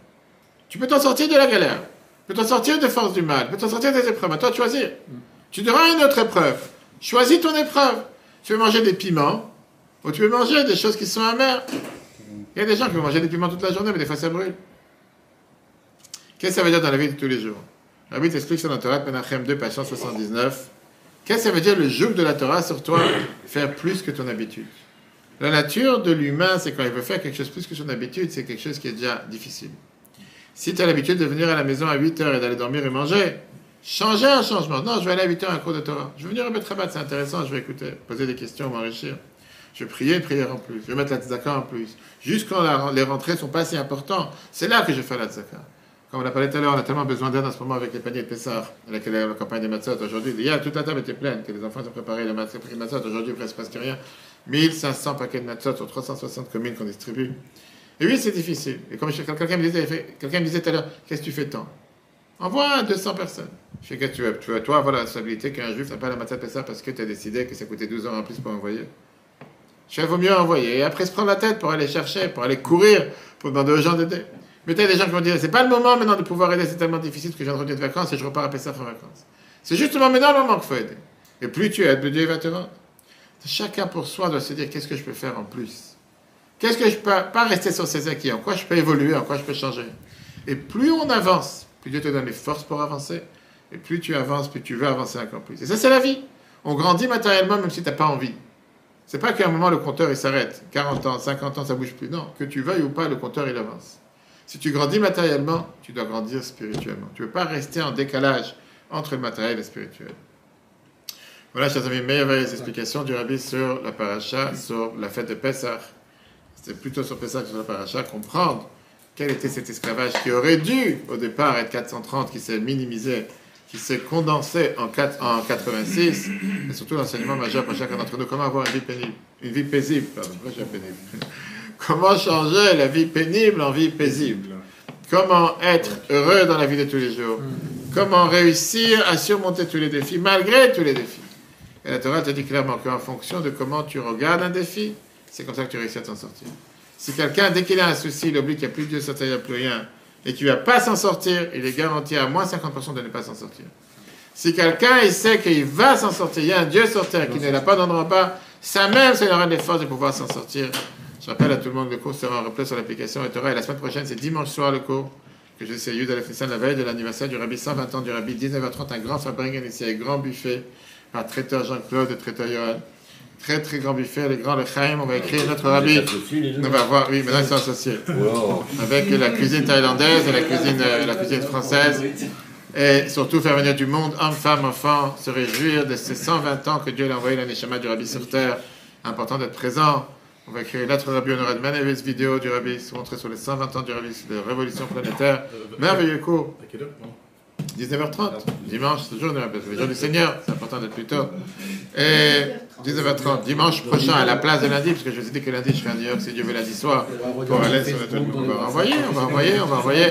Tu peux t'en sortir de la galère, tu peux t'en sortir des forces du mal, tu peux t'en sortir des épreuves. À toi de choisir. Tu devras une autre épreuve. Choisis ton épreuve. Tu veux manger des piments ou tu veux manger des choses qui sont amères? Il y a des gens qui vont manger des piments toute la journée, mais des fois ça brûle. Qu'est-ce que ça veut dire dans la vie de tous les jours? Rabbi t'explique sur la Torah Menachem 2, page 179. Qu'est-ce que ça veut dire le joug de la Torah sur toi Faire plus que ton habitude? La nature de l'humain, c'est quand il veut faire quelque chose plus que son habitude, c'est quelque chose qui est déjà difficile. Si tu as l'habitude de venir à la maison à 8 heures et d'aller dormir et manger, changer un changement. Non, je vais aller à 8 heures à un cours de Torah. Je vais venir remettre Rabat, c'est intéressant, je vais écouter, poser des questions, m'enrichir. Je vais prier une prière en plus. Je vais mettre la tzaka en plus. Juste quand les rentrées sont pas si importantes, c'est là que je fais la tzaka. Comme on l'a parlé tout à l'heure, on a tellement besoin d'aide en ce moment avec les paniers de Pessar, avec la, campagne des matzot. Aujourd'hui, hier, toute la table était pleine, que les enfants ont préparé les matzot. Aujourd'hui, presque presque rien. 1500 paquets de matzot sur 360 communes qu'on distribue. Et oui, c'est difficile. Et comme quelqu'un me disait tout à l'heure, qu'est-ce que tu fais tant Envoie 200 personnes. Je que tu veux, tu veux toi avoir la responsabilité qu'un juif n'a pas la matzot Pessar parce que tu as décidé que ça coûtait 12 ans en plus pour envoyer. Fais, vaut mieux envoyer. Et après, se prendre la tête pour aller chercher, pour aller courir, pour demander aux gens d'aider. Mais tu des gens qui vont dire, c'est pas le moment maintenant de pouvoir aider, c'est tellement difficile que de revenir de vacances et je repars à Pessah en vacances. C'est justement maintenant le moment qu'il faut aider. Et plus tu aides, plus Dieu va te rendre. Chacun pour soi doit se dire, qu'est-ce que je peux faire en plus? Qu'est-ce que je peux pas rester sur ses acquis? En quoi je peux évoluer? En quoi je peux changer? Et plus on avance, plus Dieu te donne les forces pour avancer. Et plus tu avances, plus tu veux avancer encore plus. Et ça, c'est la vie. On grandit matériellement même si tu n'as pas envie. C'est pas qu'à un moment le compteur il s'arrête. 40 ans, 50 ans, ça bouge plus. Non, que tu veuilles ou pas, le compteur il avance. Si tu grandis matériellement, tu dois grandir spirituellement. Tu ne veux pas rester en décalage entre le matériel et le spirituel. Voilà, chers amis, meilleures explications du rabbi sur la paracha, sur la fête de Pessah. C'était plutôt sur Pessah que sur la paracha, comprendre quel était cet esclavage qui aurait dû, au départ, être 430, qui s'est minimisé, qui s'est condensé en, 4, en 86, et surtout l'enseignement majeur pour chacun d'entre nous, comment avoir une vie pénible, une vie paisible, pardon, pénible? Comment changer la vie pénible en vie paisible? Comment être heureux dans la vie de tous les jours? Comment réussir à surmonter tous les défis malgré tous les défis? Et la Torah te dit clairement qu'en fonction de comment tu regardes un défi, c'est comme ça que tu réussis à t'en sortir. Si quelqu'un, dès qu'il a un souci, il oublie qu'il n'y a plus Dieu il n'y a plus rien, et qu'il ne va pas s'en sortir, il est garanti à moins 50% de ne pas s'en sortir. Si quelqu'un il sait qu'il va s'en sortir, il y a un Dieu sur terre qui ne l'a pas dans le repas, ça même, ça aura des forces de pouvoir s'en sortir. Je rappelle à tout le monde, le cours sera en replay sur l'application et Torah. Et la semaine prochaine, c'est dimanche soir le cours que je sais Yud à la veille de l'anniversaire du Rabbi 120 ans du Rabbi 19h30, un grand fabrique ici, un grand buffet par traiteur Jean-Claude et traiteur Johan. Très très grand buffet, les grands Lechaim, on va écrire notre Rabbi. On va voir, oui, maintenant ils sont associés. Avec la cuisine thaïlandaise et la cuisine, euh, la cuisine française. Et surtout faire venir du monde, hommes, femmes, enfants, se réjouir de ces 120 ans que Dieu a envoyé l'année du Rabbi sur terre. Important d'être présent. On va lettre au Rabbi Honoré de vidéo du Rabbi, se montrer sur les 120 ans du Rabbi de Révolution planétaire. Merveilleux cours. 19h30, dimanche, c'est le jour, le jour du Seigneur, c'est important d'être plus tôt. Et 19h30, dimanche prochain, à la place de lundi, parce que je vous ai dit que lundi, je fais un New York, si Dieu veut, lundi soir, pour aller sur le On va envoyer, on va envoyer, on va envoyer,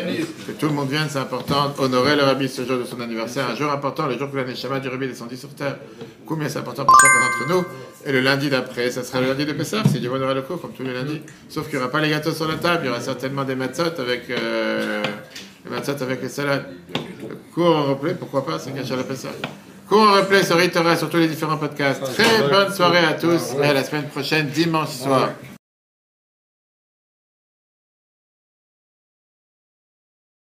que tout le monde vienne, c'est important. Honorer le Rabbi ce jour de son anniversaire, un jour important, le jour que l'année Shabbat du Rabbi descendit sur terre. Combien c'est important pour chacun d'entre nous. Et le lundi d'après, ça sera le lundi de Pessah, si Dieu honorer le cours, comme tous les lundis. Sauf qu'il n'y aura pas les gâteaux sur la table, il y aura certainement des matzot avec, euh, les matzot avec les salades. Cours en replay, pourquoi pas, c'est caché à la Pessah. Cours en replay sur Ritora sur tous les différents podcasts. Très bonne soirée à tous et à la semaine prochaine, dimanche soir.